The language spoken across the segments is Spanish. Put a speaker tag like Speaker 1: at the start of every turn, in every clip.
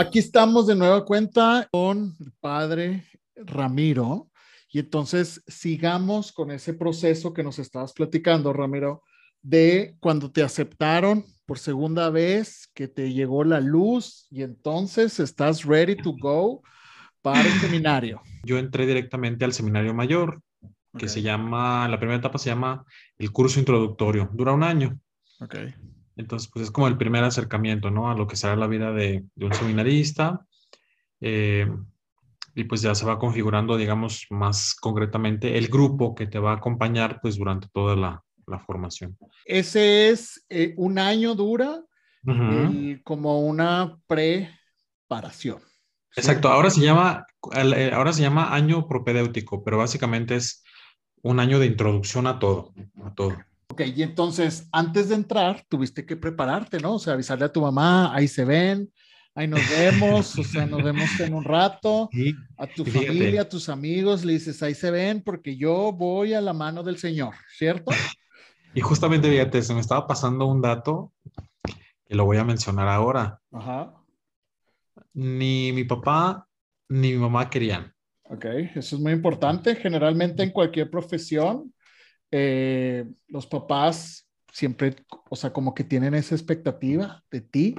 Speaker 1: Aquí estamos de nueva cuenta con el padre Ramiro. Y entonces sigamos con ese proceso que nos estabas platicando, Ramiro, de cuando te aceptaron por segunda vez, que te llegó la luz y entonces estás ready to go para el seminario.
Speaker 2: Yo entré directamente al seminario mayor, que se llama, la primera etapa se llama el curso introductorio, dura un año.
Speaker 1: Ok.
Speaker 2: Entonces, pues es como el primer acercamiento, ¿no? A lo que será la vida de, un seminarista. Eh, y pues ya se va configurando, digamos, más concretamente el grupo que te va a acompañar, pues durante toda la, formación.
Speaker 1: Ese es eh, un año dura como una preparación.
Speaker 2: Exacto, ahora se llama, eh, ahora se llama año propedéutico, pero básicamente es un año de introducción a todo, a todo.
Speaker 1: Ok, y entonces antes de entrar tuviste que prepararte, ¿no? O sea, avisarle a tu mamá, ahí se ven, ahí nos vemos, o sea, nos vemos en un rato, a tu familia, a tus amigos, le dices, ahí se ven porque yo voy a la mano del Señor, ¿cierto?
Speaker 2: Y justamente, fíjate, se me estaba pasando un dato que lo voy a mencionar ahora. Ajá. Ni mi papá ni mi mamá querían.
Speaker 1: Ok, eso es muy importante. Generalmente en cualquier profesión, eh, los papás siempre, o sea, como que tienen esa expectativa de ti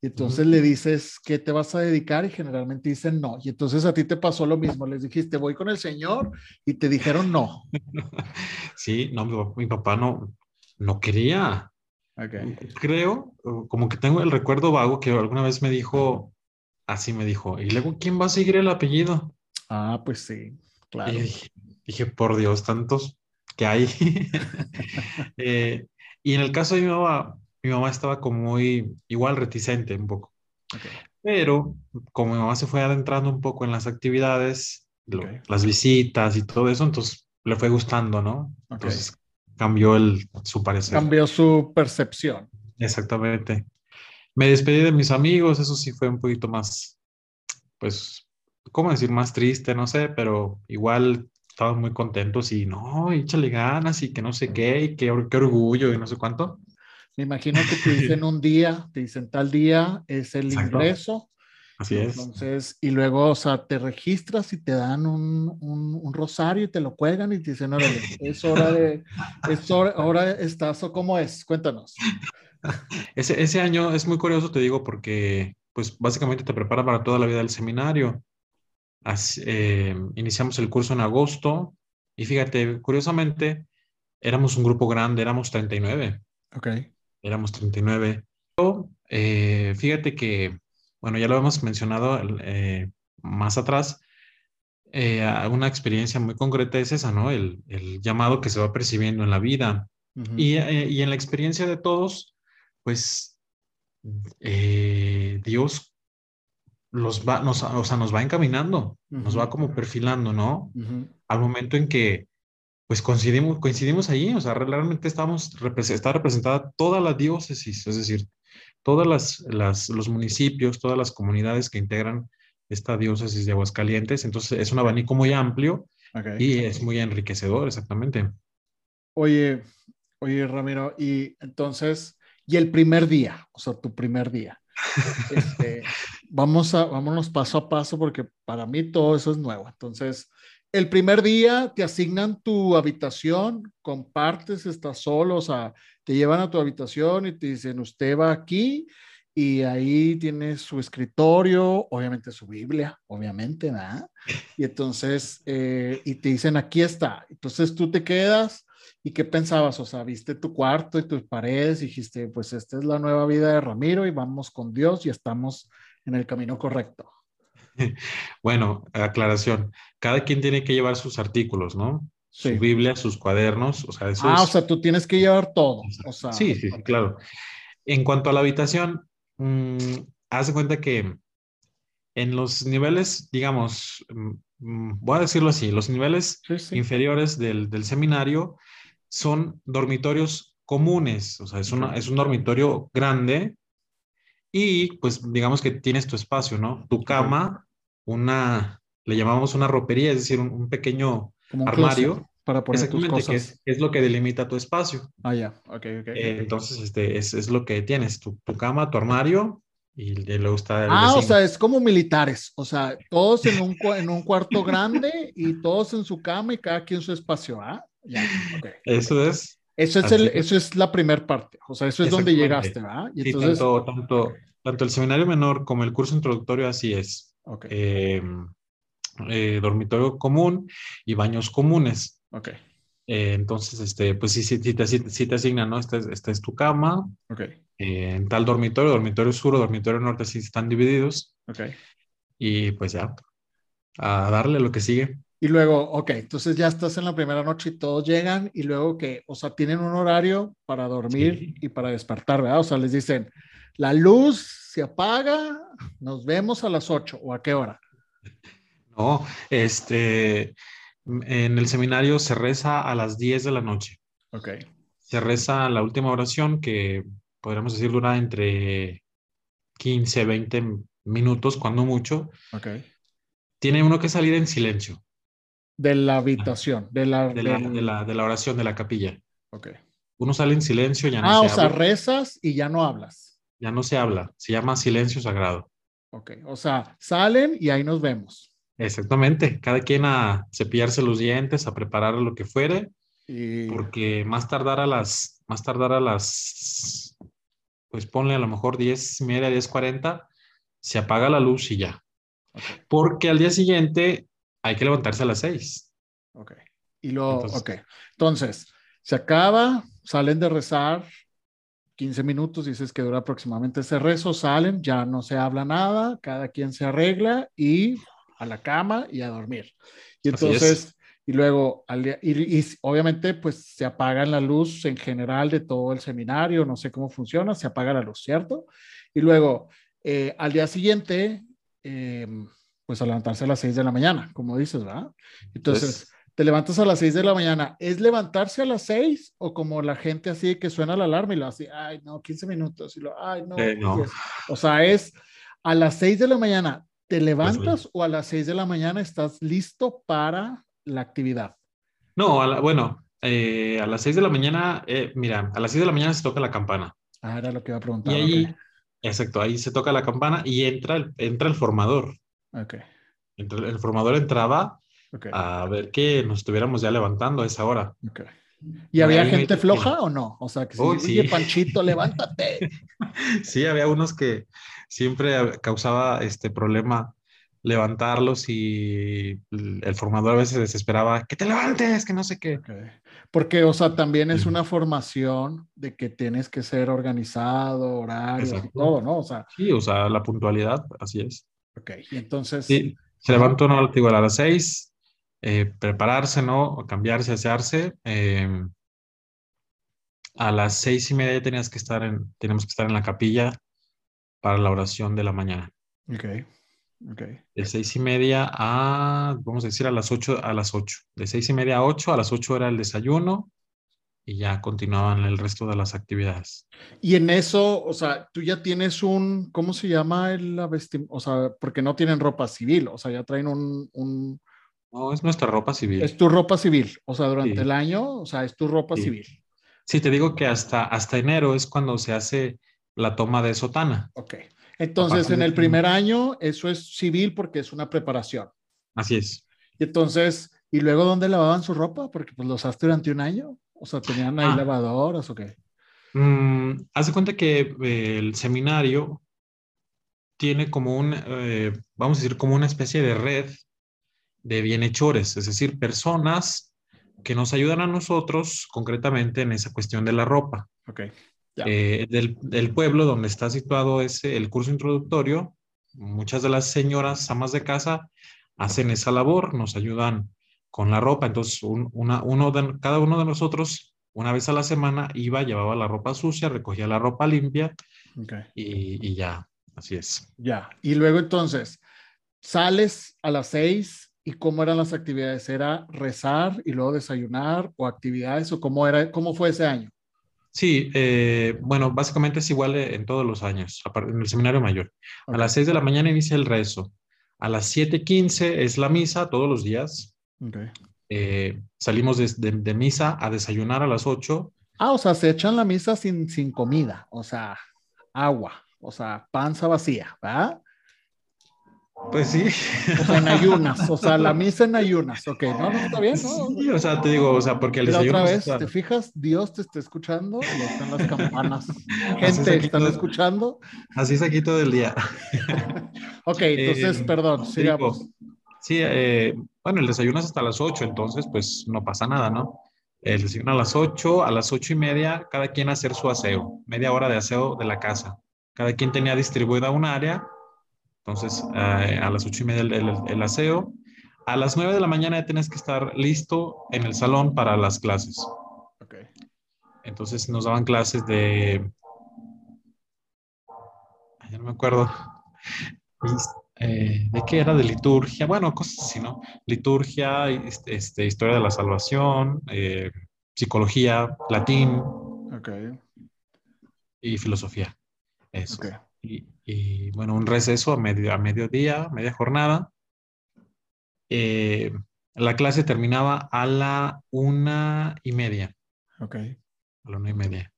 Speaker 1: y entonces le dices que te vas a dedicar y generalmente dicen no. Y entonces a ti te pasó lo mismo, les dijiste voy con el Señor y te dijeron no.
Speaker 2: Sí, no, mi, papá no, no quería. Okay. Creo, como que tengo el recuerdo vago que alguna vez me dijo, así me dijo, y luego, ¿quién va a seguir el apellido?
Speaker 1: Ah, pues sí, claro.
Speaker 2: Y dije, por Dios, tantos que hay. Eh, y en el caso de mi mamá, mi mamá estaba como muy igual reticente un poco. Pero como mi mamá se fue adentrando un poco en las actividades, las visitas y todo eso, entonces le fue gustando, ¿no? Entonces cambió el, su parecer.
Speaker 1: Cambió su percepción.
Speaker 2: Exactamente. Me despedí de mis amigos, eso sí fue un poquito más, pues, ¿cómo decir? Más triste, no sé, pero igual estaban muy contentos y no, échale ganas y que no sé qué, y qué, qué orgullo y no sé cuánto.
Speaker 1: Me imagino que te dicen un día, te dicen tal día es el ingreso.
Speaker 2: Así es.
Speaker 1: Entonces, y luego, o sea, te registras y te dan un, un, rosario y te lo cuelgan y te dicen, órale, es hora de, es hora, ahora estás, o cómo es, cuéntanos.
Speaker 2: Ese, ese año es muy curioso, te digo, porque pues básicamente te prepara para toda la vida del seminario. Eh, iniciamos el curso en agosto y fíjate, curiosamente, éramos un grupo grande, éramos 39.
Speaker 1: Ok
Speaker 2: éramos 39. Pero, eh, fíjate que, bueno, ya lo hemos mencionado eh, más atrás, eh, una experiencia muy concreta es esa, ¿no? El, llamado que se va percibiendo en la vida. y, en la experiencia de todos, pues Dios los va, nos, o sea, nos va encaminando, nos va como perfilando, ¿no? Al momento en que pues coincidimos, coincidimos ahí, o sea, realmente estamos, está representada toda la diócesis, es decir, todas las, las, los municipios, todas las comunidades que integran esta diócesis de Aguascalientes, entonces es un abanico muy amplio y es muy enriquecedor, exactamente.
Speaker 1: Oye, oye, Ramiro, y entonces, y el primer día, o sea, tu primer día. Este, vamos a, vámonos paso a paso porque para mí todo eso es nuevo. Entonces, el primer día te asignan tu habitación, compartes, estás solo, o sea, te llevan a tu habitación y te dicen, usted va aquí y ahí tiene su escritorio, obviamente su Biblia, obviamente, ¿verdad? Y entonces, eh, y te dicen, aquí está. Entonces tú te quedas y ¿qué pensabas? O sea, viste tu cuarto y tus paredes y dijiste, pues esta es la nueva vida de Ramiro y vamos con Dios y estamos en el camino correcto.
Speaker 2: Bueno, aclaración. Cada quien tiene que llevar sus artículos, ¿no? Su Biblia, sus cuadernos, o sea,
Speaker 1: eso Ah, o sea, tú tienes que llevar todo.
Speaker 2: sí, sí, claro. En cuanto a la habitación, mm, haz de cuenta que en los niveles, digamos, mm, mm, voy a decirlo así, los niveles inferiores del, seminario son dormitorios comunes, o sea, es, una, es un dormitorio grande y pues digamos que tienes tu espacio, ¿no? Tu cama, una, le llamamos una ropería, es decir, un, pequeño armario.
Speaker 1: Para poner tus cosas.
Speaker 2: Que es, es, lo que delimita tu espacio.
Speaker 1: Ah, ya, ok, ok.
Speaker 2: entonces, este, es, es, lo que tienes, tu, tu, cama, tu armario y luego está...
Speaker 1: ah, o sea, es como militares, o sea, todos en un, en un cuarto grande y todos en su cama y cada quien su espacio, ¿ah?
Speaker 2: Eso es.
Speaker 1: Eso es, el, eso es la primera parte, o sea, eso es donde llegaste, ¿verdad?
Speaker 2: Y entonces, tanto, tanto, tanto, el seminario menor como el curso introductorio así es. Eh, eh, dormitorio común y baños comunes.
Speaker 1: Ok.
Speaker 2: Eh, entonces, este, pues sí, sí, te, sí, te asignan, ¿no? Esta es, esta es tu cama.
Speaker 1: Ok.
Speaker 2: Eh, en tal dormitorio, dormitorio sur o dormitorio norte sí están divididos.
Speaker 1: Ok.
Speaker 2: Y pues ya, a darle lo que sigue.
Speaker 1: Y luego, ok, entonces ya estás en la primera noche y todos llegan y luego que, o sea, tienen un horario para dormir y para despertar, ¿verdad? O sea, les dicen, la luz se apaga, nos vemos a las 8 o a qué hora.
Speaker 2: No, este, en el seminario se reza a las 10 de la noche.
Speaker 1: Ok.
Speaker 2: Se reza la última oración que podríamos decir dura entre 15, 20 minutos, cuando mucho.
Speaker 1: Ok.
Speaker 2: Tiene uno que salir en silencio.
Speaker 1: De la habitación, de la,
Speaker 2: de la, de la, oración, de la capilla.
Speaker 1: Ok.
Speaker 2: Uno sale en silencio, ya no
Speaker 1: ah, o sea, rezas y ya no hablas.
Speaker 2: Ya no se habla, se llama silencio sagrado.
Speaker 1: Ok, o sea, salen y ahí nos vemos.
Speaker 2: Exactamente, cada quien a cepillarse los dientes, a preparar lo que fuere, porque más tardar a las, más tardar a las, pues ponle a lo mejor 10 y media, 10, 40, se apaga la luz y ya. Porque al día siguiente hay que levantarse a las 6.
Speaker 1: Ok. Y lo, Entonces, ok. Entonces, se acaba, salen de rezar 15 minutos, dices que dura aproximadamente ese rezo, salen, ya no se habla nada, cada quien se arregla y a la cama y a dormir. Y entonces, y luego, al y, obviamente, pues se apaga la luz en general de todo el seminario, no sé cómo funciona, se apaga la luz, ¿cierto? Y luego, eh, al día siguiente, em, pues a levantarse a las 6 de la mañana, como dices, ¿verdad? Entonces, pues te levantas a las 6 de la mañana. ¿Es levantarse a las 6 o como la gente así que suena la alarma y lo hace, ay, no, 15 minutos y lo, ay, no.
Speaker 2: Eh, no.
Speaker 1: O sea, es a las 6 de la mañana ¿Te pues levantas o a las 6 de la mañana estás listo para la actividad?
Speaker 2: No, bueno, eh, a las 6 de la mañana, eh, mira, a las 6 de la mañana se toca la campana.
Speaker 1: Ah, era lo que iba a preguntar.
Speaker 2: Y ahí, exacto, ahí se toca la campana y entra el, entra el formador.
Speaker 1: Ok.
Speaker 2: el formador entraba a ver que nos estuviéramos ya levantando a esa hora.
Speaker 1: Ok. ¿Y había gente floja o no? O sea, que si Panchito, levántate.
Speaker 2: sí, había unos que siempre causaba este problema levantarlos y el formador a veces desesperaba, que te levantes, que no sé qué.
Speaker 1: Porque, o sea, también es una formación de que tienes que ser organizado, horario, todo, ¿no? O sea,
Speaker 2: sí, o sea, la puntualidad, así es.
Speaker 1: Ok, y entonces...
Speaker 2: Sí, se levantó no, igual a las seis, eh, prepararse, ¿no? cambiarse, asearse. Em, a las seis y media tenías que estar en, tenemos que estar en la capilla para la oración de la mañana.
Speaker 1: Ok, ok.
Speaker 2: De seis y media a, vamos a decir, a las ocho, a las ocho. De seis y media a ocho, a las ocho era el desayuno y ya continuaban el resto de las actividades.
Speaker 1: Y en eso, o sea, tú ya tienes un, ¿cómo se llama la vestimenta? O sea, porque no tienen ropa civil, o sea, ya traen un, un
Speaker 2: no, es nuestra ropa civil.
Speaker 1: Es tu ropa civil, o sea, durante el año, o sea, es tu ropa civil.
Speaker 2: Sí, te digo que hasta, hasta enero es cuando se hace la toma de sotana.
Speaker 1: Ok. Entonces, en el primer año, eso es civil porque es una preparación.
Speaker 2: Así es.
Speaker 1: Y entonces, ¿y luego dónde lavaban su ropa? Porque pues los usaste durante un año. O sea, ¿tenían ahí ah. lavadoras o qué?
Speaker 2: Mm, haz de cuenta que eh, el seminario tiene como un, eh, vamos a decir, como una especie de red de bienhechores, es decir, personas que nos ayudan a nosotros concretamente en esa cuestión de la ropa.
Speaker 1: Ok.
Speaker 2: Eh, del, pueblo donde está situado ese, el curso introductorio, muchas de las señoras amas de casa hacen esa labor, nos ayudan con la ropa. Entonces, una, uno de, cada uno de nosotros, una vez a la semana, iba, llevaba la ropa sucia, recogía la ropa limpia y, y ya, así es.
Speaker 1: Ya, y luego entonces, sales a las seis ¿Y cómo eran las actividades? ¿Era rezar y luego desayunar o actividades o cómo, era, cómo fue ese año?
Speaker 2: Sí, eh, bueno, básicamente es igual en todos los años, en el seminario mayor. A las 6 de la mañana inicia el rezo. A las 7.15 es la misa todos los días. Eh, salimos de, misa a desayunar a las 8.
Speaker 1: Ah, o sea, se echan la misa sin, sin comida, o sea, agua. o sea, panza vacía, ¿verdad?
Speaker 2: Pues sí.
Speaker 1: O sea, en ayunas, o sea, la misa en ayunas, ok, no, no, está bien, ¿no?
Speaker 2: Sí, o sea, te digo, o sea, porque el desayuno...
Speaker 1: otra vez, ¿te fijas? Dios te está escuchando y están las campanas. Gente, ¿están escuchando?
Speaker 2: Así es aquí todo el día.
Speaker 1: ok, entonces, eh, perdón, sigamos.
Speaker 2: Sí, eh, bueno, el desayuno es hasta las 8, entonces, pues, no pasa nada, ¿no? El desayuno a las 8, a las ocho y media, cada quien hacer su aseo, media hora de aseo de la casa. Cada quien tenía distribuida un área entonces, eh, a las ocho y media el, aseo. A las nueve de la mañana ya tienes que estar listo en el salón para las clases. Okay. Entonces nos daban clases de... Ya no me acuerdo. Eh, ¿De qué era? De liturgia. Bueno, cosas así, ¿no? Liturgia, este, este historia de la salvación, eh, psicología, latín. Okay. Y filosofía. Eso. Okay. Y, bueno, un receso a, medio, a mediodía, media jornada. Eh, la clase terminaba a la una y media.
Speaker 1: Ok.
Speaker 2: A la una y media.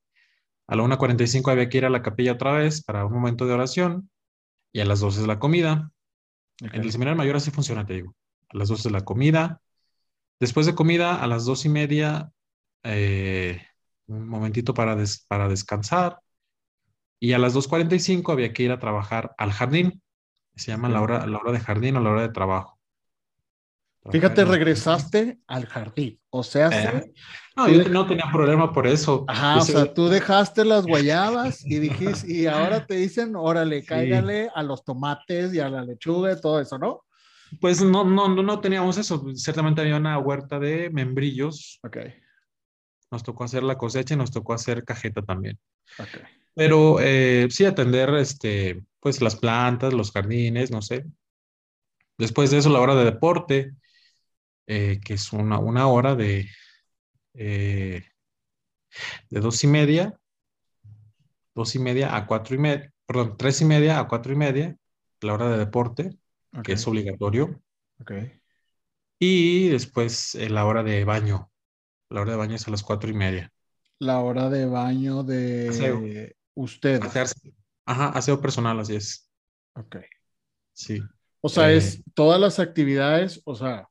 Speaker 2: A la una cuarenta y cinco había que ir a la capilla otra vez para un momento de oración. Y a las dos es la comida. En el seminario mayor así funciona, te digo. A las dos es la comida. Después de comida, a las dos y media, eh, un momentito para, para descansar. Y a las 2.45 había que ir a trabajar al jardín. Se llama la, hora, la hora de jardín o la hora de trabajo.
Speaker 1: Fíjate, regresaste al jardín. O sea,
Speaker 2: eh, no, yo no tenía problema por eso.
Speaker 1: Ajá, o sea, tú dejaste las guayabas y dijiste, y ahora te dicen, órale, cáigale a los tomates y a la lechuga y todo eso, ¿no?
Speaker 2: Pues no, no, no, teníamos eso. Ciertamente había una huerta de membrillos.
Speaker 1: Ok.
Speaker 2: Nos tocó hacer la cosecha y nos tocó hacer cajeta también. Ok. Pero eh, sí atender este, pues las plantas, los jardines, no sé. Después de eso, la hora de deporte, eh, que es una, una hora de, eh, de dos y media, dos y media a cuatro y media, perdón, tres y media a cuatro y media, la hora de deporte, que es obligatorio.
Speaker 1: Okay.
Speaker 2: Y después la hora de baño. La hora de baño es a las cuatro y media.
Speaker 1: La hora de baño de Usted.
Speaker 2: ajá, aseo personal, así es.
Speaker 1: Ok.
Speaker 2: Sí.
Speaker 1: O sea, es eh, todas las actividades, o sea,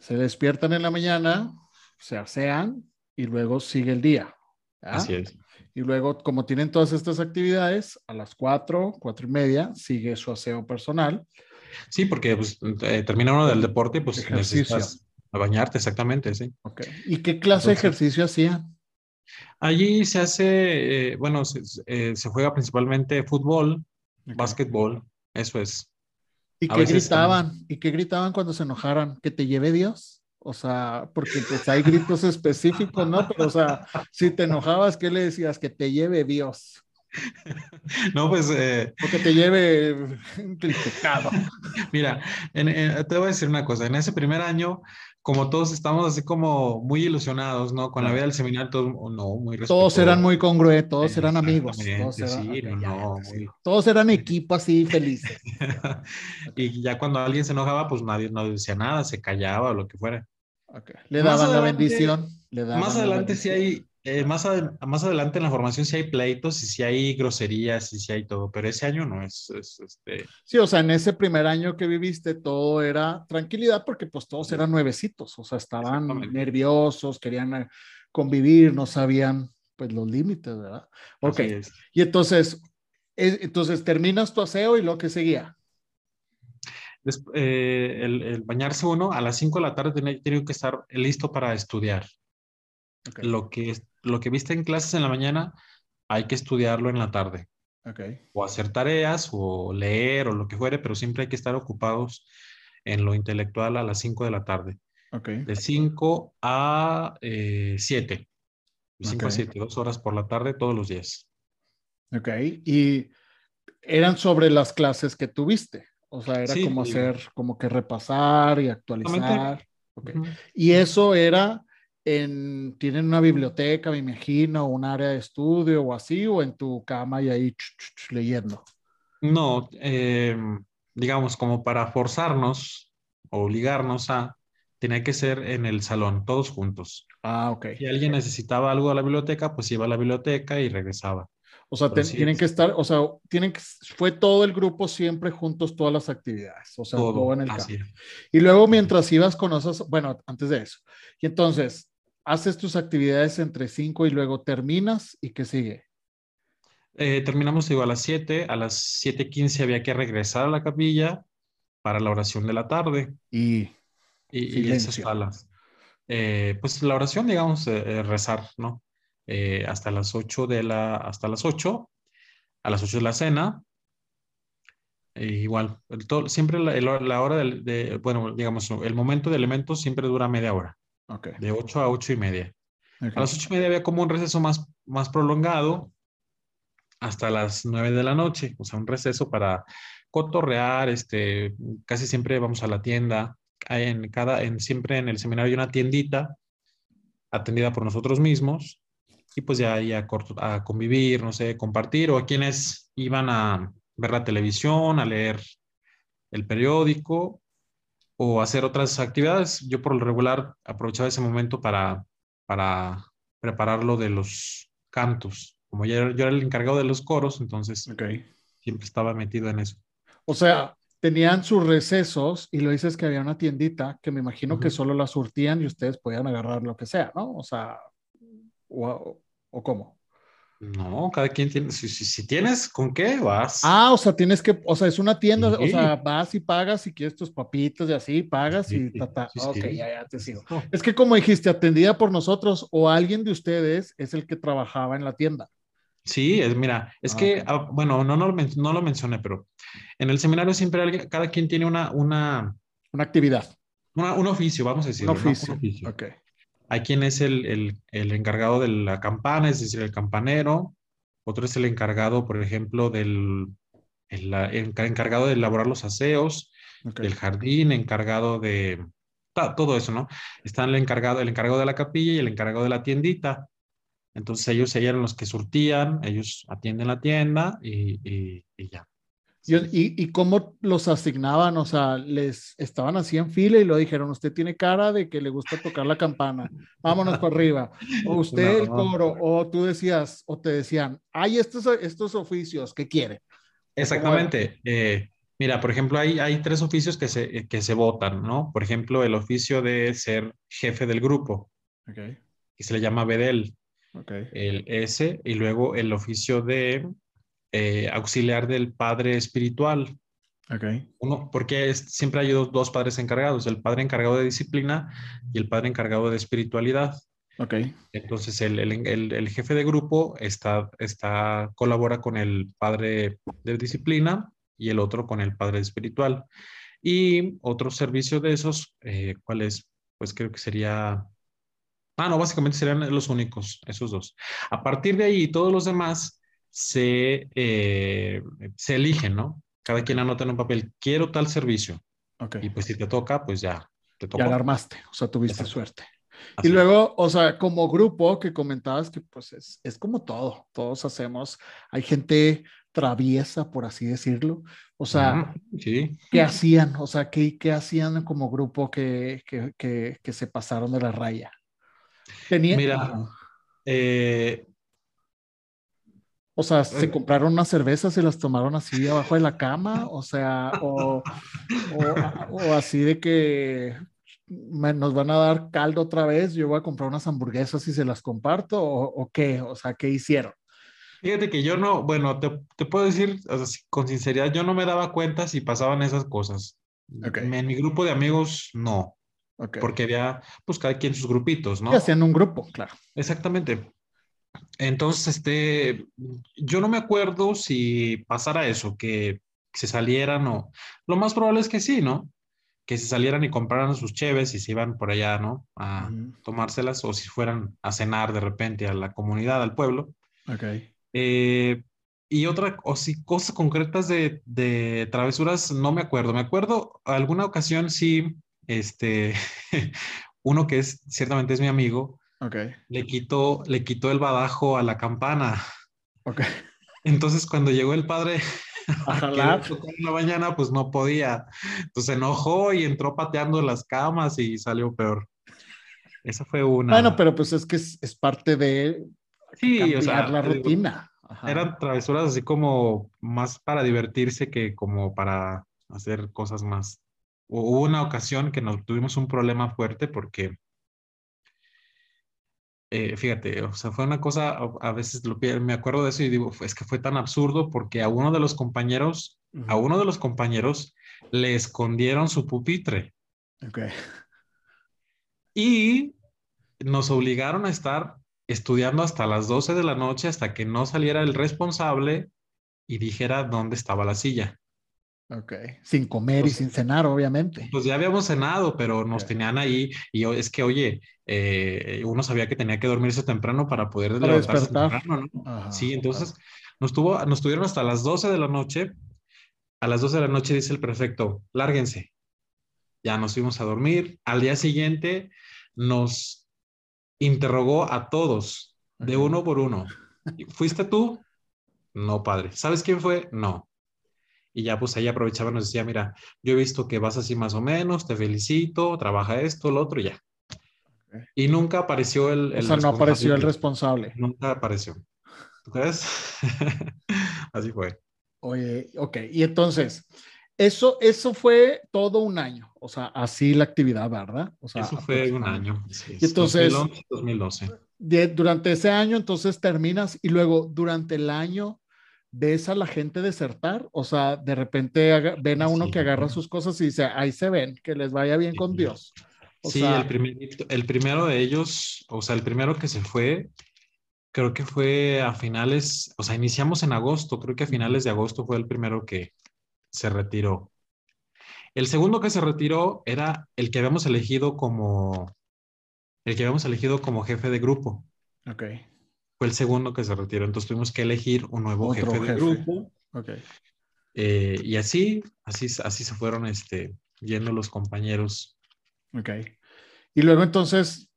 Speaker 1: se despiertan en la mañana, se asean y luego sigue el día.
Speaker 2: Así es.
Speaker 1: Y luego, como tienen todas estas actividades, a las cuatro, cuatro y media, sigue su aseo personal.
Speaker 2: Sí, porque pues, eh, termina uno del deporte, pues ejercicio. necesitas bañarte, exactamente, sí.
Speaker 1: ¿Y qué clase de ejercicio hacían?
Speaker 2: Allí se hace, eh, bueno, eh, se, juega principalmente fútbol, básquetbol, eso es.
Speaker 1: ¿Y qué gritaban? ¿Y qué gritaban cuando se enojaran? ¿Que te lleve Dios? O sea, porque pues hay gritos específicos, ¿no? Pero, o sea, si te enojabas, ¿qué le decías? Que te lleve Dios.
Speaker 2: No, pues... Eh...
Speaker 1: O que te lleve pecado.
Speaker 2: Mira, te voy a decir una cosa. En ese primer año como todos estamos así como muy ilusionados, ¿no? Con la vida del seminario, todos, no, muy
Speaker 1: Todos eran muy congruentes, todos eran amigos. Todos eran,
Speaker 2: sí, no,
Speaker 1: todos eran equipo así felices.
Speaker 2: y ya cuando alguien se enojaba, pues nadie no decía nada, se callaba o lo que fuera.
Speaker 1: Le daban la bendición.
Speaker 2: más adelante sí hay, eh, más, más adelante en la formación sí hay pleitos y sí hay groserías y sí hay todo, pero ese año no es, este...
Speaker 1: Sí, o sea, en ese primer año que viviste todo era tranquilidad porque pues todos eran nuevecitos, o sea, estaban nerviosos, querían eh, convivir, no sabían pues los límites, ¿verdad? Ok, y entonces, entonces terminas tu aseo y lo que seguía.
Speaker 2: Eh, el, bañarse uno a las 5 de la tarde tenía, que estar listo para estudiar. Lo, que, lo que viste en clases en la mañana, hay que estudiarlo en la tarde. O hacer tareas, o leer, o lo que fuere, pero siempre hay que estar ocupados en lo intelectual a las 5 de la tarde. De 5 a 7. Eh, de 5 a 7, dos horas por la tarde todos los días.
Speaker 1: Ok, y eran sobre las clases que tuviste. O sea, era como hacer, como que repasar y actualizar. Y eso era tienen una biblioteca, me imagino, un área de estudio o así, o en tu cama y ahí leyendo?
Speaker 2: No, eh, digamos, como para forzarnos, obligarnos a, tenía que ser en el salón, todos juntos.
Speaker 1: Ah, ok.
Speaker 2: Si alguien necesitaba algo a la biblioteca, pues iba a la biblioteca y regresaba.
Speaker 1: O sea, tienen que estar, o sea, tienen que, fue todo el grupo siempre juntos, todas las actividades, o sea, todo, en el campo. Y luego mientras ibas con esas, bueno, antes de eso, y entonces, haces tus actividades entre 5 y luego terminas, ¿y qué sigue?
Speaker 2: Eh, terminamos digo, a las 7, a las 7.15 había que regresar a la capilla para la oración de la tarde.
Speaker 1: Y,
Speaker 2: y, y esas salas. Eh, pues la oración, digamos, eh, rezar, ¿no? Eh, hasta las 8 de la, hasta las 8, a las 8 de la cena. E igual, todo, siempre la, hora de, bueno, digamos, el momento de elementos siempre dura media hora.
Speaker 1: Okay.
Speaker 2: De 8 a 8 y media. A las 8 y media había como un receso más, más prolongado hasta las 9 de la noche, o sea, un receso para cotorrear, este, casi siempre vamos a la tienda, en cada, en, siempre en el seminario hay una tiendita atendida por nosotros mismos y pues ya ahí a, a convivir, no sé, compartir, o a quienes iban a ver la televisión, a leer el periódico o hacer otras actividades. Yo por lo regular aprovechaba ese momento para, para prepararlo de los cantos. Como yo, yo era el encargado de los coros, entonces siempre estaba metido en eso.
Speaker 1: O sea, tenían sus recesos y lo dices que había una tiendita que me imagino que solo la surtían y ustedes podían agarrar lo que sea, ¿no? O sea, o, o cómo?
Speaker 2: No, cada quien tiene, si, si, tienes, ¿con qué vas?
Speaker 1: Ah, o sea, tienes que, o sea, es una tienda, o sea, vas y pagas si quieres tus papitas y así, pagas y ta, ta. ok, ya, ya te sigo. Es que como dijiste, atendida por nosotros o alguien de ustedes es el que trabajaba en la tienda.
Speaker 2: Sí, es, mira, es ah, que, ah, bueno, no, no, lo, no lo mencioné, pero en el seminario siempre alguien, cada quien tiene una, una,
Speaker 1: una actividad.
Speaker 2: un oficio, vamos a decir.
Speaker 1: Un oficio. Un oficio. Ok.
Speaker 2: Hay quien es el, encargado de la campana, es decir, el campanero. Otro es el encargado, por ejemplo, del encargado de elaborar los aseos, el jardín, encargado de todo eso, ¿no? Están el encargado, el encargado de la capilla y el encargado de la tiendita. Entonces ellos, eran los que surtían, ellos atienden la tienda y ya.
Speaker 1: ¿Y, ¿Y, cómo los asignaban? O sea, les estaban así en fila y lo dijeron, usted tiene cara de que le gusta tocar la campana, vámonos para arriba. O usted el coro, o tú decías, o te decían, hay estos, estos oficios, ¿qué quiere?
Speaker 2: Exactamente. Eh, mira, por ejemplo, hay, hay tres oficios que se, que se votan, ¿no? Por ejemplo, el oficio de ser jefe del grupo,
Speaker 1: okay.
Speaker 2: que se le llama Bedel.
Speaker 1: Okay.
Speaker 2: El S, y luego el oficio de eh, auxiliar del padre espiritual.
Speaker 1: Okay.
Speaker 2: Uno, porque siempre hay dos, padres encargados, el padre encargado de disciplina y el padre encargado de espiritualidad.
Speaker 1: Okay.
Speaker 2: Entonces el, el, el, jefe de grupo está, está, colabora con el padre de disciplina y el otro con el padre espiritual. Y otro servicio de esos, eh, ¿cuál es? Pues creo que sería... Ah, no, básicamente serían los únicos, esos dos. A partir de ahí, todos los demás se, eh, se eligen, ¿no? Cada quien anota en un papel, quiero tal servicio.
Speaker 1: Okay.
Speaker 2: Y pues si te toca, pues ya, te toca.
Speaker 1: Ya alarmaste, o sea, tuviste suerte. y luego, o sea, como grupo que comentabas que pues es, es, como todo, todos hacemos, hay gente traviesa, por así decirlo. O sea,
Speaker 2: sí.
Speaker 1: ¿qué hacían? O sea, ¿qué, qué hacían como grupo que, que, que, que se pasaron de la raya?
Speaker 2: Mira, eh,
Speaker 1: o sea, se compraron unas cervezas y las tomaron así abajo de la cama, o sea, o, o, así de que nos van a dar caldo otra vez, yo voy a comprar unas hamburguesas y se las comparto, o, qué, o sea, ¿qué hicieron?
Speaker 2: Fíjate que yo no, bueno, te, te puedo decir con sinceridad, yo no me daba cuenta si pasaban esas cosas. En mi grupo de amigos, no. Porque había, pues cada quien sus grupitos, ¿no?
Speaker 1: Y hacían un grupo, claro.
Speaker 2: Exactamente. Entonces, este, yo no me acuerdo si pasara eso, que se salieran o... Lo más probable es que sí, ¿no? Que se salieran y compraran sus cheves y se iban por allá, ¿no? A tomárselas o si fueran a cenar de repente a la comunidad, al pueblo.
Speaker 1: Ok.
Speaker 2: Eh, y otra, o si cosas concretas de, de, travesuras, no me acuerdo. Me acuerdo alguna ocasión sí, este, uno que es, ciertamente es mi amigo,
Speaker 1: Okay.
Speaker 2: Le quitó, le quitó el badajo a la campana.
Speaker 1: Okay.
Speaker 2: Entonces, cuando llegó el padre,
Speaker 1: A jalar.
Speaker 2: en la mañana, pues no podía. Entonces se enojó y entró pateando las camas y salió peor. Esa fue una.
Speaker 1: Bueno, pero pues es que es, parte de
Speaker 2: sí, o sea,
Speaker 1: la rutina.
Speaker 2: Eran travesuras así como más para divertirse que como para hacer cosas más. Hubo una ocasión que nos tuvimos un problema fuerte porque eh, fíjate, o sea, fue una cosa, a veces lo, me acuerdo de eso y digo, es que fue tan absurdo porque a uno de los compañeros, a uno de los compañeros le escondieron su pupitre.
Speaker 1: Ok.
Speaker 2: Y nos obligaron a estar estudiando hasta las 12 de la noche hasta que no saliera el responsable y dijera dónde estaba la silla.
Speaker 1: Ok, sin comer y sin cenar, obviamente.
Speaker 2: Pues ya habíamos cenado, pero nos tenían ahí y es que, oye, eh, uno sabía que tenía que dormirse temprano para poder levantarse temprano, ¿no? sí, entonces nos, tuvo, nos tuvieron hasta las 12 de la noche. A las 12 de la noche dice el prefecto, lárguense. Ya nos fuimos a dormir. Al día siguiente nos interrogó a todos, de uno por uno. ¿Fuiste tú? No, padre. ¿Sabes quién fue? No. Y ya pues ahí aprovechaba y nos decía, mira, yo he visto que vas así más o menos, te felicito, trabaja esto, lo otro y ya. Y nunca apareció el...
Speaker 1: o sea, no apareció el responsable.
Speaker 2: Nunca apareció. ¿Tú crees? así fue.
Speaker 1: Oye, ok. Y entonces, eso, eso fue todo un año. O sea, así la actividad, ¿verdad? O sea,
Speaker 2: eso fue un año.
Speaker 1: y entonces,
Speaker 2: 2012.
Speaker 1: durante ese año, entonces terminas y luego durante el año ves a la gente desertar, o sea, de repente ven a uno que agarra sus cosas y dice, ahí se ven, que les vaya bien con Dios.
Speaker 2: sí, el, el primero de ellos, o sea, el primero que se fue, creo que fue a finales, o sea, iniciamos en agosto, creo que a finales de agosto fue el primero que se retiró. El segundo que se retiró era el que habíamos elegido como, el que habíamos elegido como jefe de grupo.
Speaker 1: Ok
Speaker 2: fue el segundo que se retiró, entonces tuvimos que elegir un nuevo jefe, de grupo.
Speaker 1: Okay.
Speaker 2: Eh, y así, así, así se fueron este, yendo los compañeros.
Speaker 1: Ok. Y luego entonces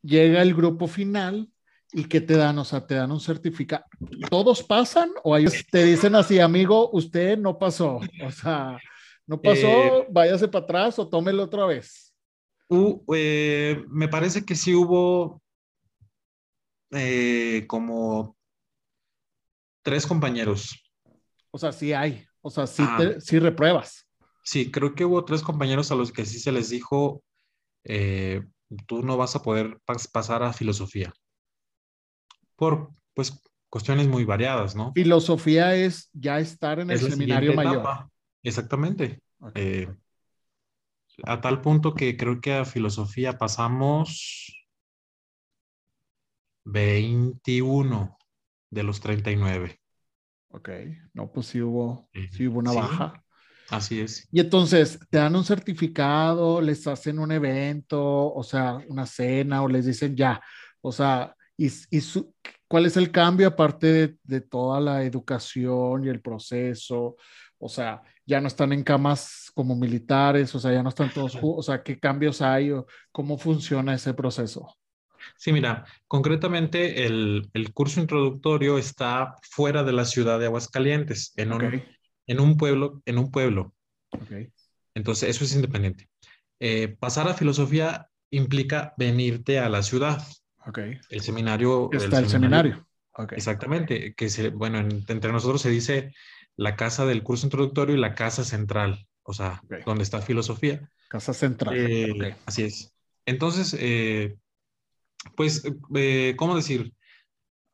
Speaker 1: llega el grupo final y ¿qué te dan? O sea, te dan un certificado. ¿Todos pasan o ellos te dicen así, amigo, usted no pasó? O sea, no pasó, eh, váyase para atrás o tómelo otra vez.
Speaker 2: Eh, me parece que sí hubo eh, como tres compañeros.
Speaker 1: O sea, sí hay, o sea, sí, ah. sí repruebas.
Speaker 2: Sí, creo que hubo tres compañeros a los que sí se les dijo, eh, tú no vas a poder pasar a filosofía. Por, pues, cuestiones muy variadas, ¿no?
Speaker 1: Filosofía es ya estar en el seminario mayor.
Speaker 2: Exactamente. Eh, a tal punto que creo que a filosofía pasamos 21 de los 39.
Speaker 1: Ok, no, pues sí hubo, sí hubo una baja.
Speaker 2: Así es.
Speaker 1: Y entonces, ¿te dan un certificado, les hacen un evento, o sea, una cena, o les dicen ya? O sea, ¿y, y cuál es el cambio aparte de, de, toda la educación y el proceso? O sea, ya no están en camas como militares, o sea, ya no están todos, o sea, ¿qué cambios hay o cómo funciona ese proceso?
Speaker 2: Sí, mira, concretamente el, curso introductorio está fuera de la ciudad de Aguascalientes, en, un, en un pueblo, en un pueblo. Entonces, eso es independiente. Eh, pasar a filosofía implica venirte a la ciudad. El seminario.
Speaker 1: Está el seminario.
Speaker 2: Exactamente, que se, bueno, entre nosotros se dice la casa del curso introductorio y la casa central, o sea, donde está filosofía.
Speaker 1: Casa central.
Speaker 2: Eh, así es. Entonces, eh, pues, eh, ¿cómo decir?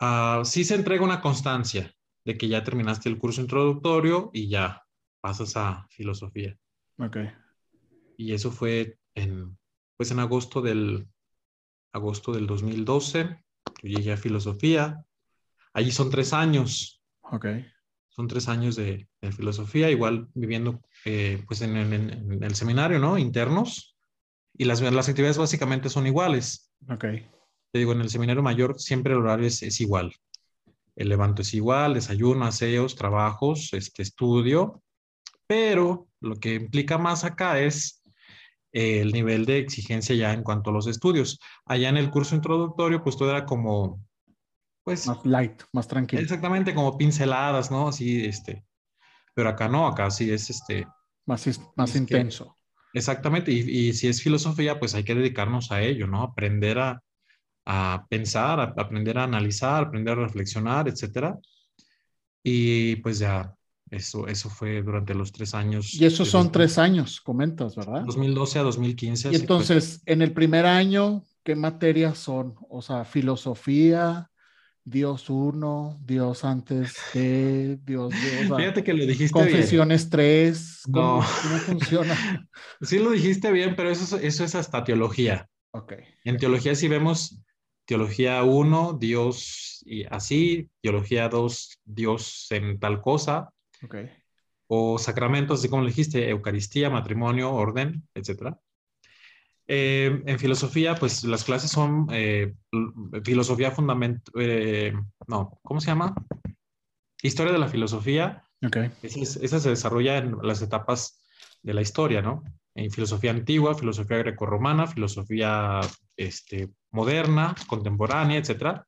Speaker 2: Uh, sí se entrega una constancia de que ya terminaste el curso introductorio y ya pasas a filosofía.
Speaker 1: Ok.
Speaker 2: Y eso fue en, pues en agosto del, agosto del 2012. Yo llegué a filosofía. Allí son tres años.
Speaker 1: Ok.
Speaker 2: Son tres años de, filosofía, igual viviendo eh, pues en, el seminario, ¿no? Internos. Y las, las actividades básicamente son iguales.
Speaker 1: Ok
Speaker 2: te digo, en el seminario mayor siempre el horario es, igual. El levanto es igual, desayuno, aseos, trabajos, este, estudio, pero lo que implica más acá es el nivel de exigencia ya en cuanto a los estudios. Allá en el curso introductorio, pues todo era como, pues...
Speaker 1: Más light, más tranquilo.
Speaker 2: Exactamente, como pinceladas, ¿no? Así, este, pero acá no, acá sí es este...
Speaker 1: Más, más intenso.
Speaker 2: exactamente, y, y, si es filosofía, pues hay que dedicarnos a ello, ¿no? Aprender a, a pensar, a aprender a analizar, aprender a reflexionar, etcétera. Y pues ya, eso, eso fue durante los tres años.
Speaker 1: Y esos son tres años, comentas, ¿verdad?
Speaker 2: 2012 a 2015.
Speaker 1: Y entonces, en el primer año, ¿qué materias son? O sea, filosofía, Dios uno, Dios antes de, Dios
Speaker 2: dos. Fíjate que lo dijiste
Speaker 1: Confesiones tres. ¿cómo, no. ¿cómo funciona?
Speaker 2: sí lo dijiste bien, pero eso, eso es hasta teología.
Speaker 1: Ok.
Speaker 2: En teología sí vemos teología 1, Dios y así, teología 2, Dios en tal cosa.
Speaker 1: Okay.
Speaker 2: O sacramentos, así como le dijiste, Eucaristía, matrimonio, orden, etc. Eh, en filosofía, pues las clases son eh, filosofía fundamental, eh, no, ¿cómo se llama? Historia de la filosofía.
Speaker 1: Okay.
Speaker 2: Esa, se desarrolla en las etapas de la historia, ¿no? En filosofía antigua, filosofía grecorromana, filosofía este, moderna, contemporánea, etcétera.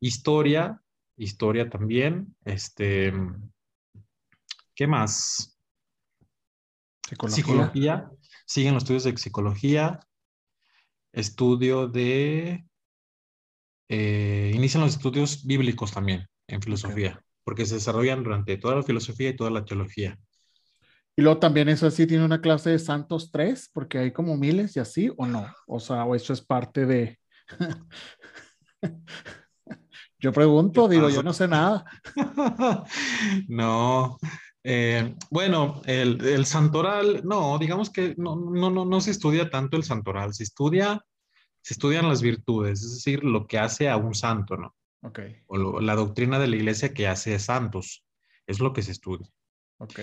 Speaker 2: Historia, historia también, este, ¿qué más? Psicología. Siguen los estudios de psicología, estudio de, eh, inician los estudios bíblicos también en filosofía, porque se desarrollan durante toda la filosofía y toda la teología.
Speaker 1: Y luego también eso así tiene una clase de Santos 3, porque hay como miles y así, o no. O sea, o eso es parte de. yo pregunto, digo, yo no sé nada.
Speaker 2: no. Eh, bueno, el, el, santoral, no, digamos que no, no, no, no se estudia tanto el santoral, se estudia, se estudian las virtudes, es decir, lo que hace a un santo, ¿no?
Speaker 1: Ok.
Speaker 2: O la doctrina de la iglesia que hace santos, es lo que se estudia.
Speaker 1: Ok.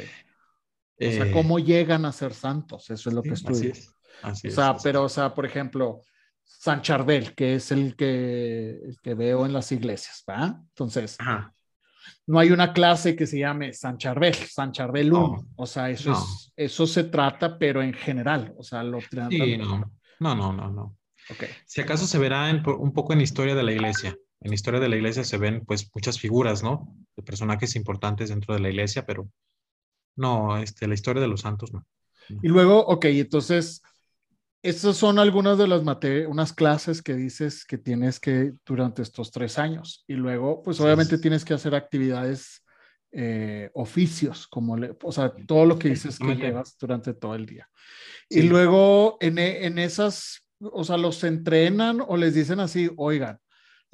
Speaker 1: O sea, eh, cómo llegan a ser santos, eso es lo que estudio.
Speaker 2: Así es,
Speaker 1: o sea, pero, o sea, por ejemplo, San Charbel, que es el que, que veo en las iglesias, ¿va? Entonces, no hay una clase que se llame San Charbel, San Charbel 1. o sea, eso, es, eso se trata, pero en general, o sea, lo
Speaker 2: sí, no. no, no, no, no.
Speaker 1: Okay.
Speaker 2: Si acaso se verá un poco en historia de la iglesia. En historia de la iglesia se ven pues muchas figuras, ¿no? De personajes importantes dentro de la iglesia, pero no, este, la historia de los santos no.
Speaker 1: Y luego, ok, entonces, estas son algunas de las materias, unas clases que dices que tienes que durante estos tres años. Y luego, pues obviamente tienes que hacer actividades, eh, oficios, como, le, o sea, todo lo que dices que llevas durante todo el día. Y luego, en, en esas, o sea, los entrenan o les dicen así, oigan,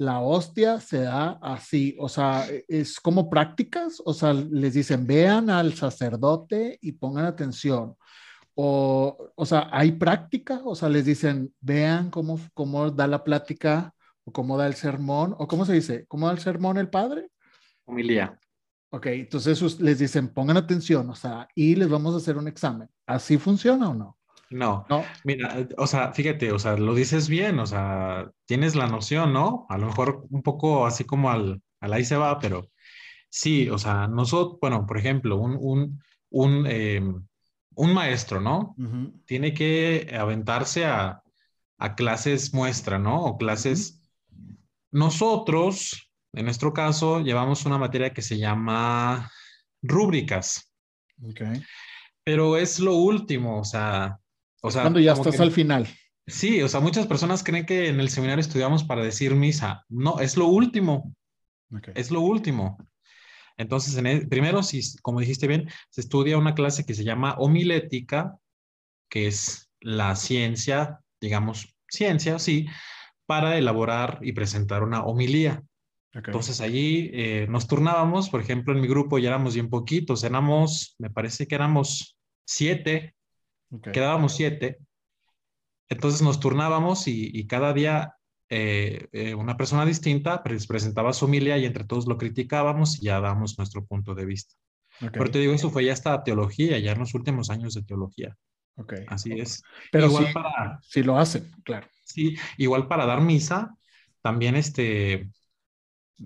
Speaker 1: la hostia se da así, o sea, es como prácticas, o sea, les dicen, vean al sacerdote y pongan atención. O, o sea, hay práctica, o sea, les dicen, vean cómo, cómo da la plática o cómo da el sermón, o cómo se dice, cómo da el sermón el padre.
Speaker 2: Humilía.
Speaker 1: Ok, entonces les dicen, pongan atención, o sea, y les vamos a hacer un examen. ¿Así funciona o no?
Speaker 2: No, no, mira, o sea, fíjate, o sea, lo dices bien, o sea, tienes la noción, ¿no? A lo mejor un poco así como al, al ahí se va, pero sí, o sea, nosotros, bueno, por ejemplo, un, un, un, em, un maestro, ¿no? Tiene que aventarse a, a, clases muestra, ¿no? O clases. Nosotros, en nuestro caso, llevamos una materia que se llama rúbricas.
Speaker 1: Ok.
Speaker 2: Pero es lo último, o sea, o sea,
Speaker 1: cuando ya estás al final.
Speaker 2: Sí, o sea, muchas personas creen que en el seminario estudiamos para decir misa. No, es lo último. Es lo último. Entonces, en primero, si, como dijiste bien, se estudia una clase que se llama homilética, que es la ciencia, digamos, ciencia, sí, para elaborar y presentar una homilía. Entonces allí eh, nos turnábamos, por ejemplo, en mi grupo ya éramos bien poquitos, éramos, me parece que éramos siete Quedábamos siete. Entonces nos turnábamos y, cada día eh, eh, una persona distinta presentaba su familia y entre todos lo criticábamos y ya damos nuestro punto de vista. Pero te digo, eso fue ya hasta teología, ya en los últimos años de teología.
Speaker 1: Okay.
Speaker 2: Así es.
Speaker 1: Pero igual sí, para, sí lo hacen, claro.
Speaker 2: Sí, igual para dar misa, también este,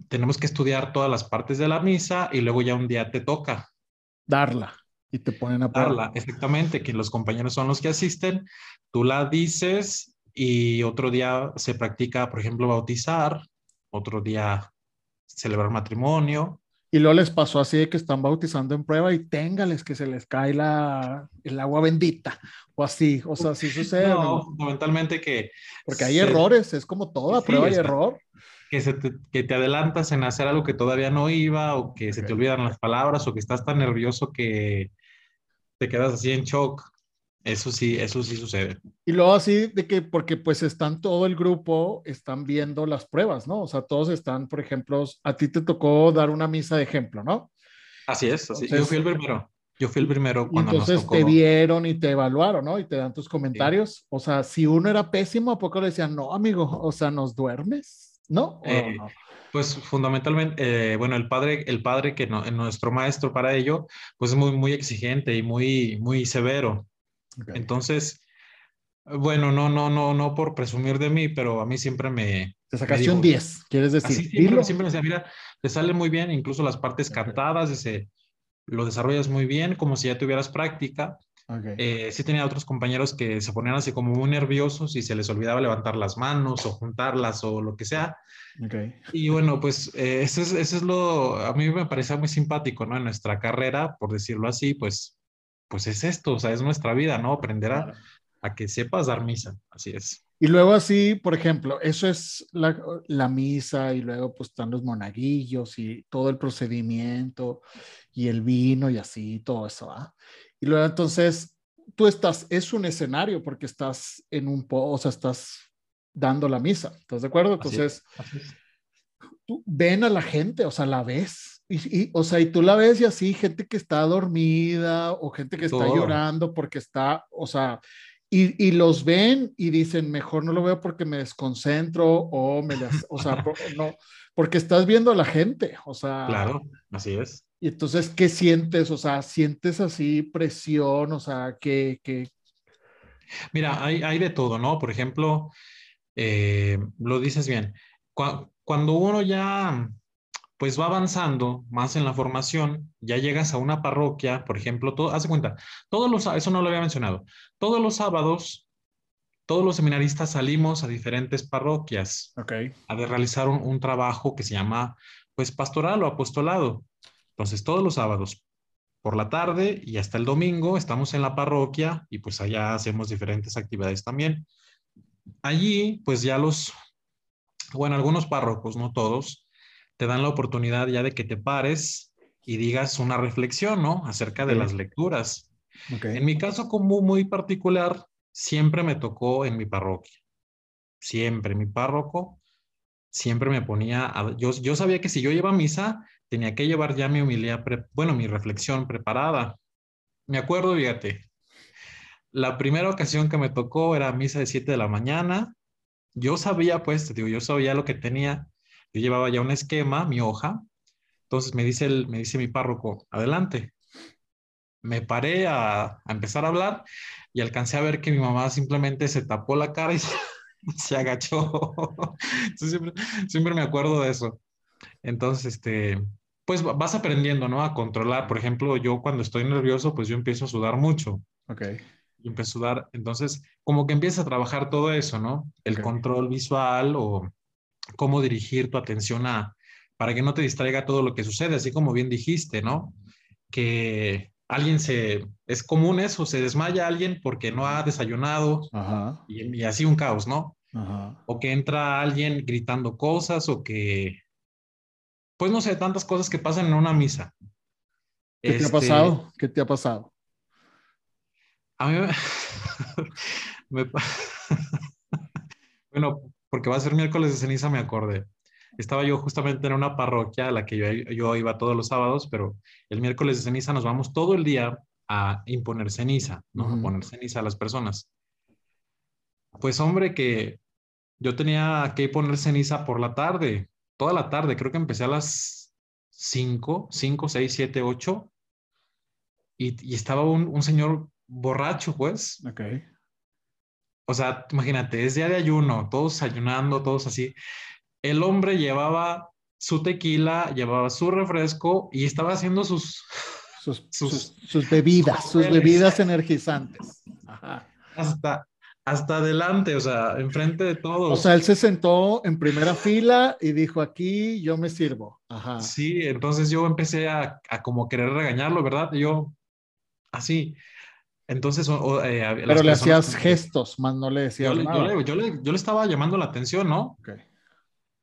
Speaker 2: tenemos que estudiar todas las partes de la misa y luego ya un día te toca.
Speaker 1: Darla y te ponen a
Speaker 2: darla. Exactamente, que los compañeros son los que asisten, tú la dices y otro día se practica, por ejemplo, bautizar, otro día celebrar matrimonio.
Speaker 1: Y luego les pasó así de que están bautizando en prueba y téngales que se les cae la, el agua bendita o así, o sea, así sucede.
Speaker 2: No, fundamentalmente que...
Speaker 1: Porque hay errores, es como toda prueba y error.
Speaker 2: Que, se te, que te adelantas en hacer algo que todavía no iba o que se te olvidan las palabras o que estás tan nervioso que te quedas así en shock. Eso sí, eso sí sucede.
Speaker 1: Y luego así de que, porque pues están todo el grupo, están viendo las pruebas, ¿no? O sea, todos están, por ejemplo, a ti te tocó dar una misa de ejemplo, ¿no?
Speaker 2: Así es, así. yo fui el primero. Yo fui el primero
Speaker 1: cuando Entonces te vieron y te evaluaron, ¿no? Y te dan tus comentarios. O sea, si uno era pésimo, ¿a poco le decían, no, amigo, o sea, nos duermes? ¿No?
Speaker 2: Eh, pues fundamentalmente, eh, bueno, el padre, el padre que no, nuestro maestro para ello, pues es muy, muy exigente y muy, muy severo. Entonces, bueno, no, no, no, no por presumir de mí, pero a mí siempre me...
Speaker 1: Te sacaste un 10, ¿quieres decir?
Speaker 2: siempre, siempre, me decía, mira, te sale muy bien, incluso las partes cantadas, ese, lo desarrollas muy bien, como si ya tuvieras práctica. Eh, sí tenía otros compañeros que se ponían así como muy nerviosos y se les olvidaba levantar las manos o juntarlas o lo que sea. Y bueno, pues eh, eso, es, eso es lo, a mí me parecía muy simpático, ¿no? En nuestra carrera, por decirlo así, pues pues es esto, o sea, es nuestra vida, ¿no? Aprender a, que sepas dar misa, así es.
Speaker 1: Y luego así, por ejemplo, eso es la, misa y luego pues están los monaguillos y todo el procedimiento y el vino y así, todo eso, ¿ah? Y luego entonces tú estás, es un escenario porque estás en un, o sea, estás dando la misa, ¿estás de acuerdo? Entonces, tú ven a la gente, o sea, la ves, y, o sea, y tú la ves y así, gente que está dormida o gente que está llorando porque está, o sea, y, y, los ven y dicen, mejor no lo veo porque me desconcentro o me o sea, no, porque estás viendo a la gente, o sea.
Speaker 2: Claro, así es.
Speaker 1: Y entonces, ¿qué sientes? O sea, ¿sientes así presión? O sea, ¿qué? qué...
Speaker 2: Mira, hay, hay de todo, ¿no? Por ejemplo, eh, lo dices bien, cuando uno ya pues va avanzando más en la formación, ya llegas a una parroquia, por ejemplo, todo, haz cuenta, todos los, eso no lo había mencionado, todos los sábados, todos los seminaristas salimos a diferentes parroquias a de realizar un, trabajo que se llama, pues, pastoral o apostolado. Entonces, todos los sábados, por la tarde y hasta el domingo, estamos en la parroquia y pues allá hacemos diferentes actividades también. Allí, pues ya los, bueno, algunos párrocos, no todos, te dan la oportunidad ya de que te pares y digas una reflexión, ¿no? Acerca de las lecturas. En mi caso como muy particular, siempre me tocó en mi parroquia. Siempre, mi párroco siempre me ponía, yo, yo sabía que si yo iba a misa, tenía que llevar ya mi humildad, bueno, mi reflexión preparada. Me acuerdo, fíjate, la primera ocasión que me tocó era misa de 7 de la mañana. Yo sabía, pues, te digo, yo sabía lo que tenía yo llevaba ya un esquema, mi hoja. Entonces me dice, el, me dice mi párroco, adelante. Me paré a, empezar a hablar y alcancé a ver que mi mamá simplemente se tapó la cara y se, agachó. siempre, siempre, me acuerdo de eso. Entonces, este, pues vas aprendiendo, ¿no? A controlar. Por ejemplo, yo cuando estoy nervioso, pues yo empiezo a sudar mucho.
Speaker 1: Ok.
Speaker 2: Y empiezo a sudar. Entonces, como que empieza a trabajar todo eso, ¿no? El control visual o cómo dirigir tu atención a, para que no te distraiga todo lo que sucede, así como bien dijiste, ¿no? Que alguien se, es común eso, se desmaya alguien porque no ha desayunado Y, así un caos, ¿no? O que entra alguien gritando cosas o que, pues no sé, tantas cosas que pasan en una misa.
Speaker 1: ¿Qué te ha este, pasado? ¿Qué te ha pasado?
Speaker 2: A mí me... bueno, porque va a ser miércoles de ceniza, me acordé. Estaba yo justamente en una parroquia a la que yo, yo iba todos los sábados, pero el miércoles de ceniza nos vamos todo el día a imponer ceniza, ¿no? A poner ceniza a las personas. Pues hombre, que yo tenía que poner ceniza por la tarde, toda la tarde, creo que empecé a las 5, 5, 6, 7, 8, y, y estaba un, un, señor borracho, pues.
Speaker 1: Ok
Speaker 2: o sea, imagínate, es día de ayuno, todos ayunando, todos así. El hombre llevaba su tequila, llevaba su refresco y estaba haciendo sus...
Speaker 1: Sus, sus, bebidas, sus bebidas energizantes.
Speaker 2: Hasta, hasta adelante, o sea, enfrente de todos.
Speaker 1: O sea, él se sentó en primera fila y dijo, aquí yo me sirvo. Ajá.
Speaker 2: Sí, entonces yo empecé a, a como querer regañarlo, ¿verdad? yo, así. Entonces,
Speaker 1: eh, pero le hacías gestos, más no le decías
Speaker 2: yo,
Speaker 1: nada.
Speaker 2: Yo le, yo, le, estaba llamando la atención, ¿no? Okay.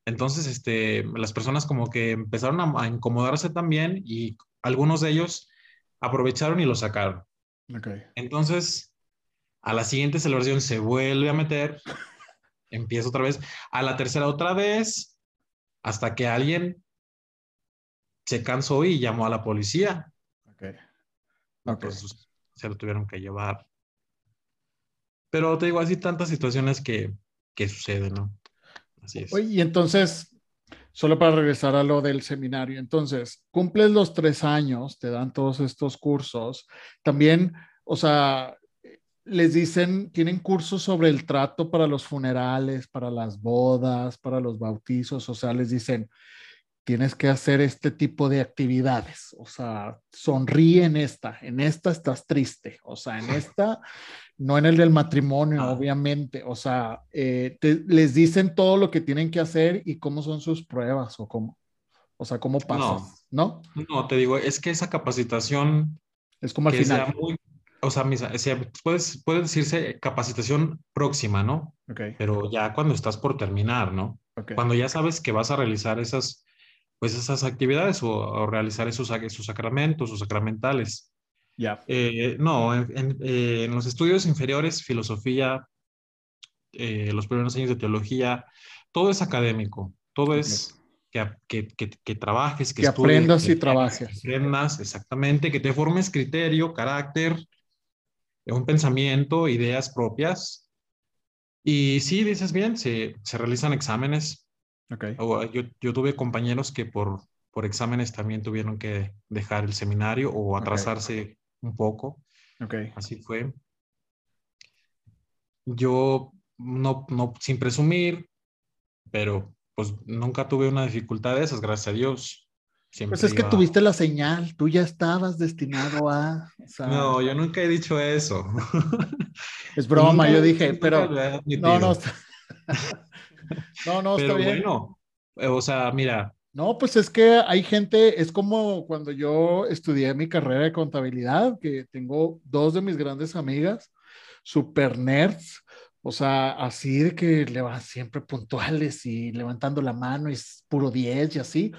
Speaker 2: Entonces, este, las personas como que empezaron a, incomodarse también y algunos de ellos aprovecharon y lo sacaron.
Speaker 1: Okay.
Speaker 2: Entonces, a la siguiente celebración se vuelve a meter, empieza otra vez, a la tercera otra vez, hasta que alguien se cansó y llamó a la policía.
Speaker 1: Okay.
Speaker 2: Okay se lo tuvieron que llevar. Pero te digo, así tantas situaciones que, que suceden, ¿no?
Speaker 1: Así es. Oye, y entonces, solo para regresar a lo del seminario, entonces, cumples los tres años, te dan todos estos cursos, también, o sea, les dicen, tienen cursos sobre el trato para los funerales, para las bodas, para los bautizos, o sea, les dicen, tienes que hacer este tipo de actividades. O sea, sonríe en esta, en esta estás triste, o sea, en esta, no en el del matrimonio, ah. obviamente. O sea, eh, les dicen todo lo que tienen que hacer y cómo son sus pruebas o cómo, o sea, cómo pasas, ¿no?
Speaker 2: No, te digo, es que esa capacitación
Speaker 1: es como al final.
Speaker 2: O sea, puedes, puede decirse capacitación próxima, ¿no?
Speaker 1: Okay.
Speaker 2: Pero ya cuando estás por terminar, ¿no? Cuando ya sabes que vas a realizar esas pues esas actividades o, realizar esos, esos sacramentos o sacramentales.
Speaker 1: Ya.
Speaker 2: Eh, no, eh, en, los estudios inferiores, filosofía, eh, los primeros años de teología, todo es académico, todo es que, que, que, trabajes,
Speaker 1: que, aprendas y trabajes.
Speaker 2: aprendas, exactamente, que te formes criterio, carácter, un pensamiento, ideas propias. Y sí, dices bien, se, se realizan exámenes
Speaker 1: Okay.
Speaker 2: yo, yo, tuve compañeros que por, por exámenes también tuvieron que dejar el seminario o atrasarse un poco.
Speaker 1: Okay.
Speaker 2: Así fue. Yo, no, no, sin presumir, pero pues nunca tuve una dificultad de esas, gracias a Dios.
Speaker 1: Pues es que tuviste la señal, tú ya estabas destinado a...
Speaker 2: No, yo nunca he dicho eso.
Speaker 1: es broma, yo dije, pero... No, no. No, no,
Speaker 2: está bien. bueno, eh, o sea, mira.
Speaker 1: No, pues es que hay gente, es como cuando yo estudié mi carrera de contabilidad, que tengo dos de mis grandes amigas, super nerds, o sea, así de que le van siempre puntuales y levantando la mano y es puro 10 y así.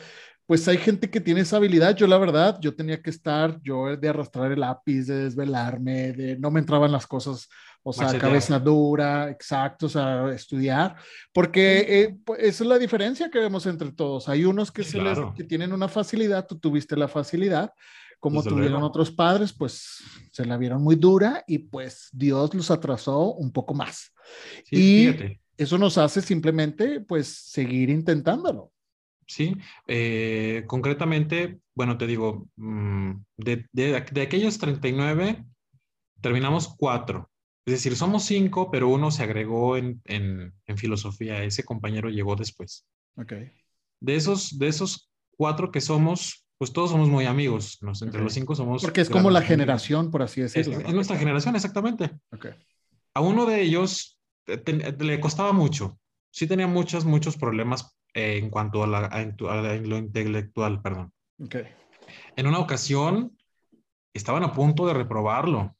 Speaker 1: Pues hay gente que tiene esa habilidad. Yo, la verdad, yo tenía que estar, yo de arrastrar el lápiz, de desvelarme, de no me entraban las cosas o sea, cabeza dura, exacto, o sea, estudiar, porque eh, pues, esa es la diferencia que vemos entre todos. Hay unos que, se les, que tienen una facilidad, tú tuviste la facilidad, como tuvieron otros padres, pues se la vieron muy dura y pues Dios los atrasó un poco más. y eso nos hace simplemente pues seguir intentándolo.
Speaker 2: Sí, eh, concretamente, bueno, te digo, mm, de, de, de aquellos 39, terminamos cuatro. Es decir, somos cinco, pero uno se agregó en, en, en filosofía. Ese compañero llegó después.
Speaker 1: Ok.
Speaker 2: De esos, de esos cuatro que somos, pues todos somos muy amigos. Entre los cinco somos.
Speaker 1: Porque es como la generación, por así decirlo.
Speaker 2: Es, nuestra generación, exactamente.
Speaker 1: Okay.
Speaker 2: A uno de ellos le costaba mucho. Sí tenía muchos, muchos problemas eh, en cuanto a, la, a, lo intelectual, perdón.
Speaker 1: Okay.
Speaker 2: En una ocasión estaban a punto de reprobarlo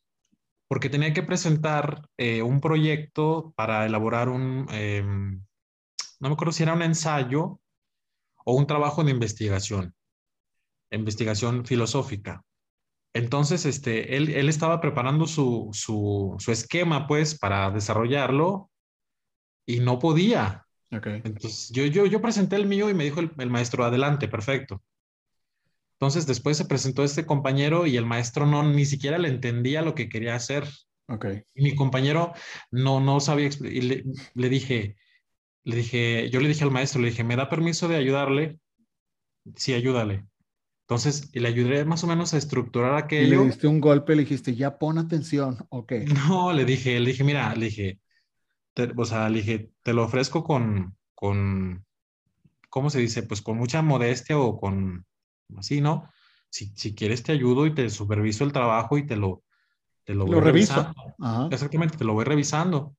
Speaker 2: porque tenía que presentar eh, un proyecto para elaborar un, em, no me acuerdo si era un ensayo o un trabajo de investigación, investigación filosófica. Entonces, este, él, él estaba preparando su, su, su, esquema, pues, para desarrollarlo y no podía.
Speaker 1: Okay.
Speaker 2: Entonces, yo, yo, yo presenté el mío y me dijo el, el maestro, adelante, perfecto. Entonces después se presentó este compañero y el maestro no ni siquiera le entendía lo que quería hacer.
Speaker 1: Okay.
Speaker 2: Y mi compañero no, no sabía y le, le, dije, le dije, yo le dije al maestro, le dije, ¿me da permiso de ayudarle? Sí, ayúdale. Entonces le ayudé más o menos a estructurar aquello.
Speaker 1: le diste un golpe, le dijiste, ya pon atención, ok.
Speaker 2: No, le dije, le dije, mira, le dije, o sea, le dije, te lo ofrezco con, con, ¿cómo se dice? Pues con mucha modestia o con, así, ¿no? Si, si quieres te ayudo y te superviso el trabajo y te lo, te lo,
Speaker 1: lo reviso.
Speaker 2: Exactamente, te lo voy revisando.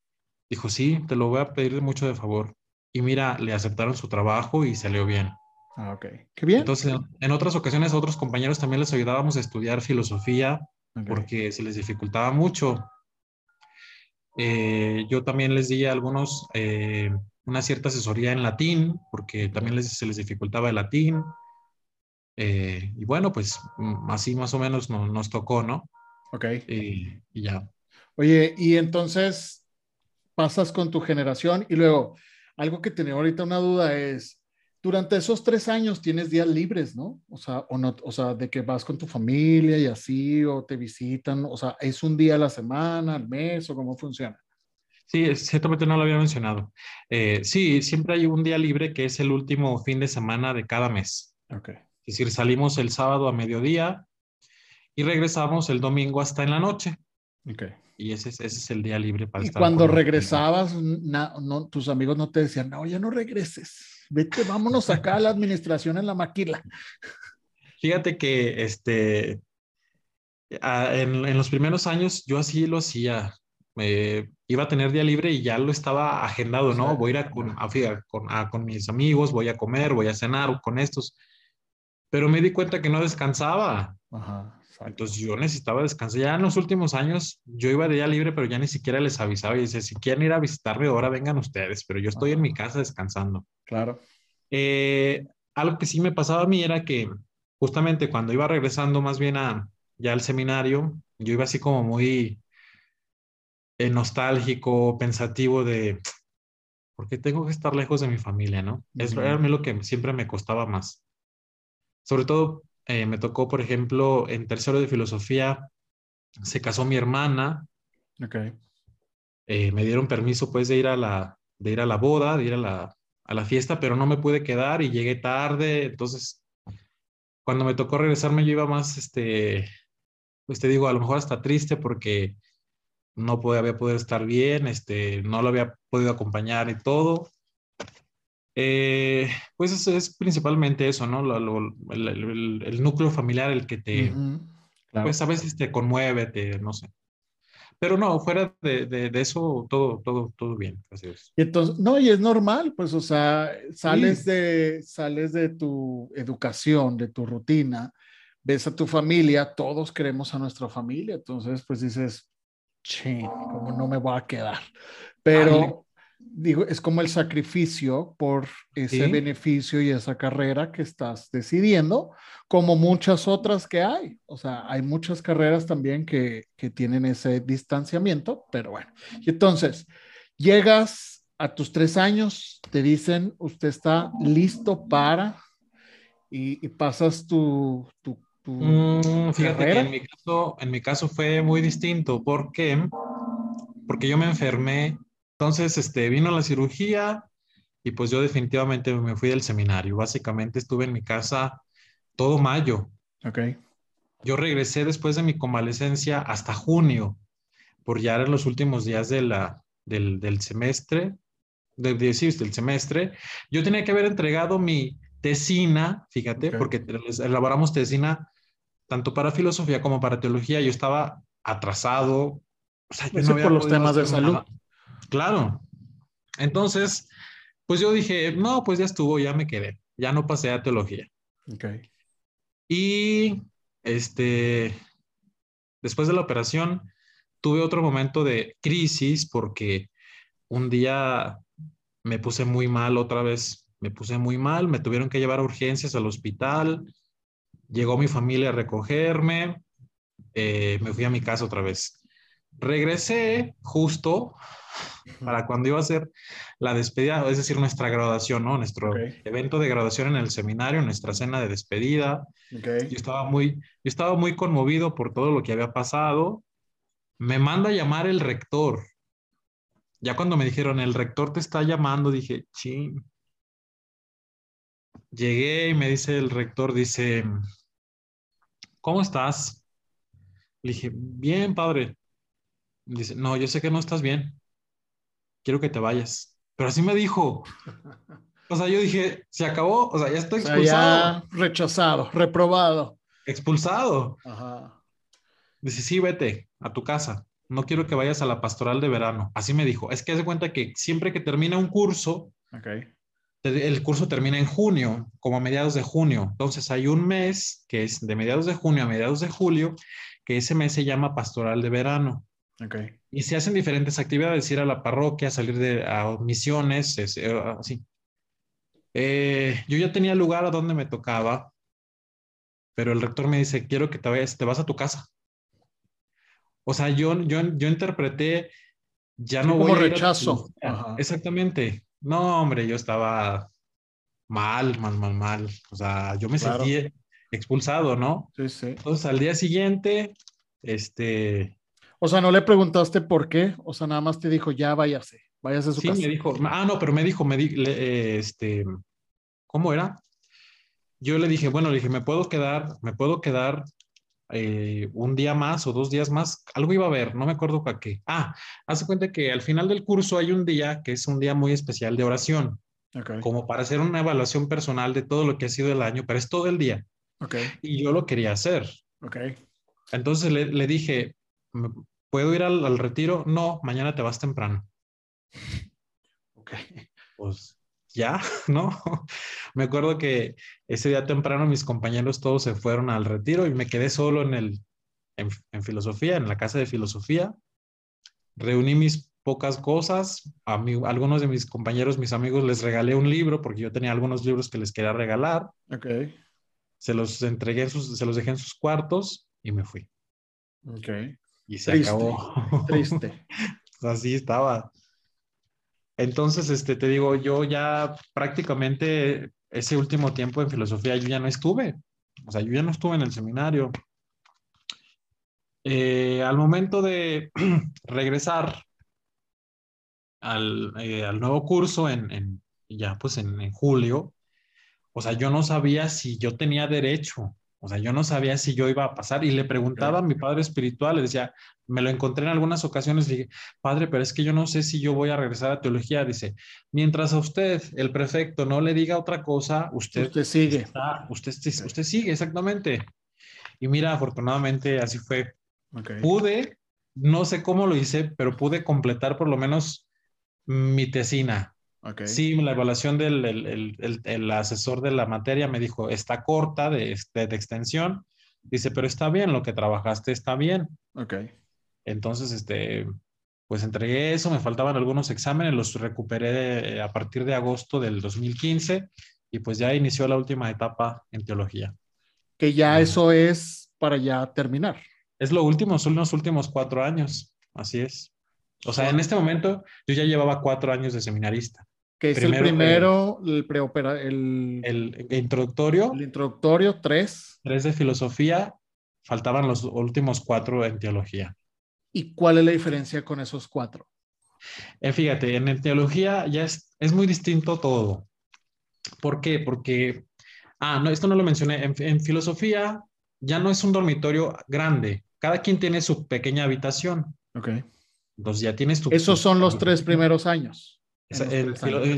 Speaker 2: Dijo, sí, te lo voy a pedir mucho de favor. Y mira, le aceptaron su trabajo y salió bien.
Speaker 1: Ah, ok. Qué bien.
Speaker 2: Entonces, en otras ocasiones a otros compañeros también les ayudábamos a estudiar filosofía porque se les dificultaba mucho. Eh, yo también les di a algunos eh, una cierta asesoría en latín, porque también les, se les dificultaba el latín. Eh, y bueno, pues mm, así más o menos nos tocó, ¿no?
Speaker 1: Ok.
Speaker 2: y ya.
Speaker 1: Oye, y entonces pasas con tu generación y luego, algo que tenía ahorita una duda es, durante esos tres años tienes días libres, ¿no? O sea, o no, o sea, de que vas con tu familia y así, o te visitan, o sea, ¿es un día a la semana, al mes, o cómo funciona?
Speaker 2: Sí, ciertamente no lo había mencionado. Eh, sí, siempre hay un día libre que es el último fin de semana de cada mes.
Speaker 1: Ok.
Speaker 2: Es decir, salimos el sábado a mediodía y regresamos el domingo hasta en la noche.
Speaker 1: Ok.
Speaker 2: Y ese, ese es el día libre para
Speaker 1: y cuando regresabas, no, tus amigos no te decían, no, ya no regreses vete, vámonos acá a la administración en la maquila.
Speaker 2: Fíjate que este, en, los primeros años yo así lo hacía. iba a tener día libre y ya lo estaba agendado, ¿no? Voy a ir a con, a, con, mis amigos, voy a comer, voy a cenar con estos. Pero me di cuenta que no descansaba.
Speaker 1: Ajá.
Speaker 2: Entonces yo necesitaba descansar. Ya en los últimos años yo iba de día libre, pero ya ni siquiera les avisaba y decía, si quieren ir a visitarme ahora, vengan ustedes, pero yo estoy en mi casa descansando.
Speaker 1: Claro.
Speaker 2: Eh, algo que sí me pasaba a mí era que justamente cuando iba regresando más bien a, ya al seminario, yo iba así como muy eh, nostálgico, pensativo de, ¿por qué tengo que estar lejos de mi familia, no? Eso era lo que siempre me costaba más. Sobre todo eh, me tocó, por ejemplo, en tercero de filosofía, se casó mi hermana.
Speaker 1: Ok.
Speaker 2: Eh, me dieron permiso, pues, de ir a la, de ir a la boda, de ir a la, a la fiesta, pero no me pude quedar y llegué tarde. Entonces, cuando me tocó regresarme, yo iba más, este, pues te digo, a lo mejor hasta triste porque no podía, había podido estar bien, este, no lo había podido acompañar y todo. Eh, pues es principalmente eso, ¿no? el, núcleo familiar el que te, pues a veces te conmueve, te, no sé. Pero no, fuera de, de, eso, todo, todo, todo bien. Así
Speaker 1: Y entonces, no, y es normal, pues, o sea, sales, de, sales de tu educación, de tu rutina, ves a tu familia, todos queremos a nuestra familia, entonces, pues dices, ching, ¿cómo no me voy a quedar? Pero digo, es como el sacrificio por ese beneficio y esa carrera que estás decidiendo, como muchas otras que hay. O sea, hay muchas carreras también que, que tienen ese distanciamiento, pero bueno. Y entonces, llegas a tus tres años, te dicen, usted está listo para, y, pasas tu... tu,
Speaker 2: mm, fíjate que en mi, caso, en mi caso fue muy distinto. ¿Por qué? Porque yo me enfermé entonces, este, vino la cirugía y pues yo definitivamente me fui del seminario. Básicamente estuve en mi casa todo mayo.
Speaker 1: Ok.
Speaker 2: Yo regresé después de mi convalecencia hasta junio, por ya en los últimos días de la, del, del semestre, de, de, del semestre. Yo tenía que haber entregado mi tesina, fíjate, porque elaboramos tesina tanto para filosofía como para teología. Yo estaba atrasado.
Speaker 1: O sea, yo no por los temas de salud.
Speaker 2: Claro. Entonces, pues yo dije, no, pues ya estuvo, ya me quedé, ya no pasé a teología.
Speaker 1: Ok.
Speaker 2: Y este, después de la operación, tuve otro momento de crisis porque un día me puse muy mal otra vez, me puse muy mal, me tuvieron que llevar a urgencias al hospital, llegó mi familia a recogerme, eh, me fui a mi casa otra vez. Regresé justo para cuando iba a ser la despedida, es decir, nuestra graduación, ¿no? Nuestro evento de graduación en el seminario, nuestra cena de despedida. Yo, estaba muy, yo estaba muy conmovido por todo lo que había pasado. Me manda a llamar el rector. Ya cuando me dijeron, el rector te está llamando, dije, sí. Llegué y me dice el rector, dice, ¿cómo estás? Le dije, bien, padre. Dice, no, yo sé que no estás bien quiero que te vayas. Pero así me dijo. O sea, yo dije, se acabó, o sea, ya estoy expulsado.
Speaker 1: ya rechazado, reprobado.
Speaker 2: Expulsado. Ajá. Dice, sí, vete a tu casa. no quiero que vayas a la pastoral de verano. Así me dijo. Es que haz de cuenta que siempre que termina un curso, el curso termina en junio, como a mediados de junio. Entonces hay un mes que es de mediados de junio a mediados de julio, que ese mes se llama pastoral de verano. Y se hacen diferentes actividades, ir a la parroquia, salir de a misiones, eh, así. Eh, yo ya tenía lugar a donde me tocaba, pero el rector me dice, quiero que te vayas, te vas a tu casa. O sea, yo, yo, yo interpreté, ya no voy
Speaker 1: a rechazo.
Speaker 2: Exactamente. No, hombre, yo estaba mal, mal, mal, mal. O sea, yo me sentí expulsado, ¿no?
Speaker 1: Sí, sí.
Speaker 2: Entonces, al día siguiente, este...
Speaker 1: O sea, ¿no le preguntaste por qué? O sea, nada más te dijo, ya váyase, váyase a su casa.
Speaker 2: Sí, me dijo, ah, no, pero me dijo, me di, este, ¿cómo era? Yo le dije, bueno, le dije, me puedo quedar, me puedo quedar eh, un día más o dos días más, algo iba a haber, no me acuerdo para qué. Ah, hace cuenta que al final del curso hay un día que es un día muy especial de oración, como para hacer una evaluación personal de todo lo que ha sido el año, pero es todo el día.
Speaker 1: Okay.
Speaker 2: Y yo lo quería hacer.
Speaker 1: Okay.
Speaker 2: Entonces le, le dije, ¿puedo ir al, al, retiro? No, mañana te vas temprano.
Speaker 1: Ok.
Speaker 2: Pues ya, ¿no? me acuerdo que ese día temprano mis compañeros todos se fueron al retiro y me quedé solo en el, en, filosofía, en la casa de filosofía. Reuní mis pocas cosas. A, mí, algunos de mis compañeros, mis amigos, les regalé un libro porque yo tenía algunos libros que les quería regalar.
Speaker 1: Ok.
Speaker 2: Se los entregué, sus, se los dejé en sus cuartos y me fui.
Speaker 1: Ok.
Speaker 2: Y se acabó.
Speaker 1: Triste.
Speaker 2: Así estaba. Entonces, este, te digo, yo ya prácticamente ese último tiempo en filosofía yo ya no estuve. O sea, yo ya no estuve en el seminario. Eh, al momento de regresar al, eh, al, nuevo curso en, en ya pues en, en, julio, o sea, yo no sabía si yo tenía derecho o sea, yo no sabía si yo iba a pasar y le preguntaba a mi padre espiritual, le decía, me lo encontré en algunas ocasiones, le dije, padre, pero es que yo no sé si yo voy a regresar a teología. Dice, mientras a usted, el prefecto, no le diga otra cosa, usted,
Speaker 1: usted sigue.
Speaker 2: usted, usted sigue, exactamente. Y mira, afortunadamente así fue. Pude, no sé cómo lo hice, pero pude completar por lo menos mi tesina. Sí, la evaluación del el, asesor de la materia me dijo, está corta de, de, de, extensión. Dice, pero está bien, lo que trabajaste está bien.
Speaker 1: Ok.
Speaker 2: Entonces, este, pues entregué eso, me faltaban algunos exámenes, los recuperé a partir de agosto del 2015 y pues ya inició la última etapa en teología.
Speaker 1: Que ya eso es para ya terminar.
Speaker 2: Es lo último, son los últimos cuatro años, así es. O sea, en este momento yo ya llevaba cuatro años de seminarista.
Speaker 1: Que es el primero, el preopera,
Speaker 2: el, el, introductorio.
Speaker 1: El introductorio, tres.
Speaker 2: Tres de filosofía, faltaban los últimos cuatro en teología.
Speaker 1: ¿Y cuál es la diferencia con esos cuatro?
Speaker 2: Eh, fíjate, en teología ya es, es, muy distinto todo. ¿Por qué? Porque, ah, no, esto no lo mencioné, en, en filosofía ya no es un dormitorio grande, cada quien tiene su pequeña habitación.
Speaker 1: Ok.
Speaker 2: Entonces ya tienes tu...
Speaker 1: Esos son los tres primeros años.
Speaker 2: En,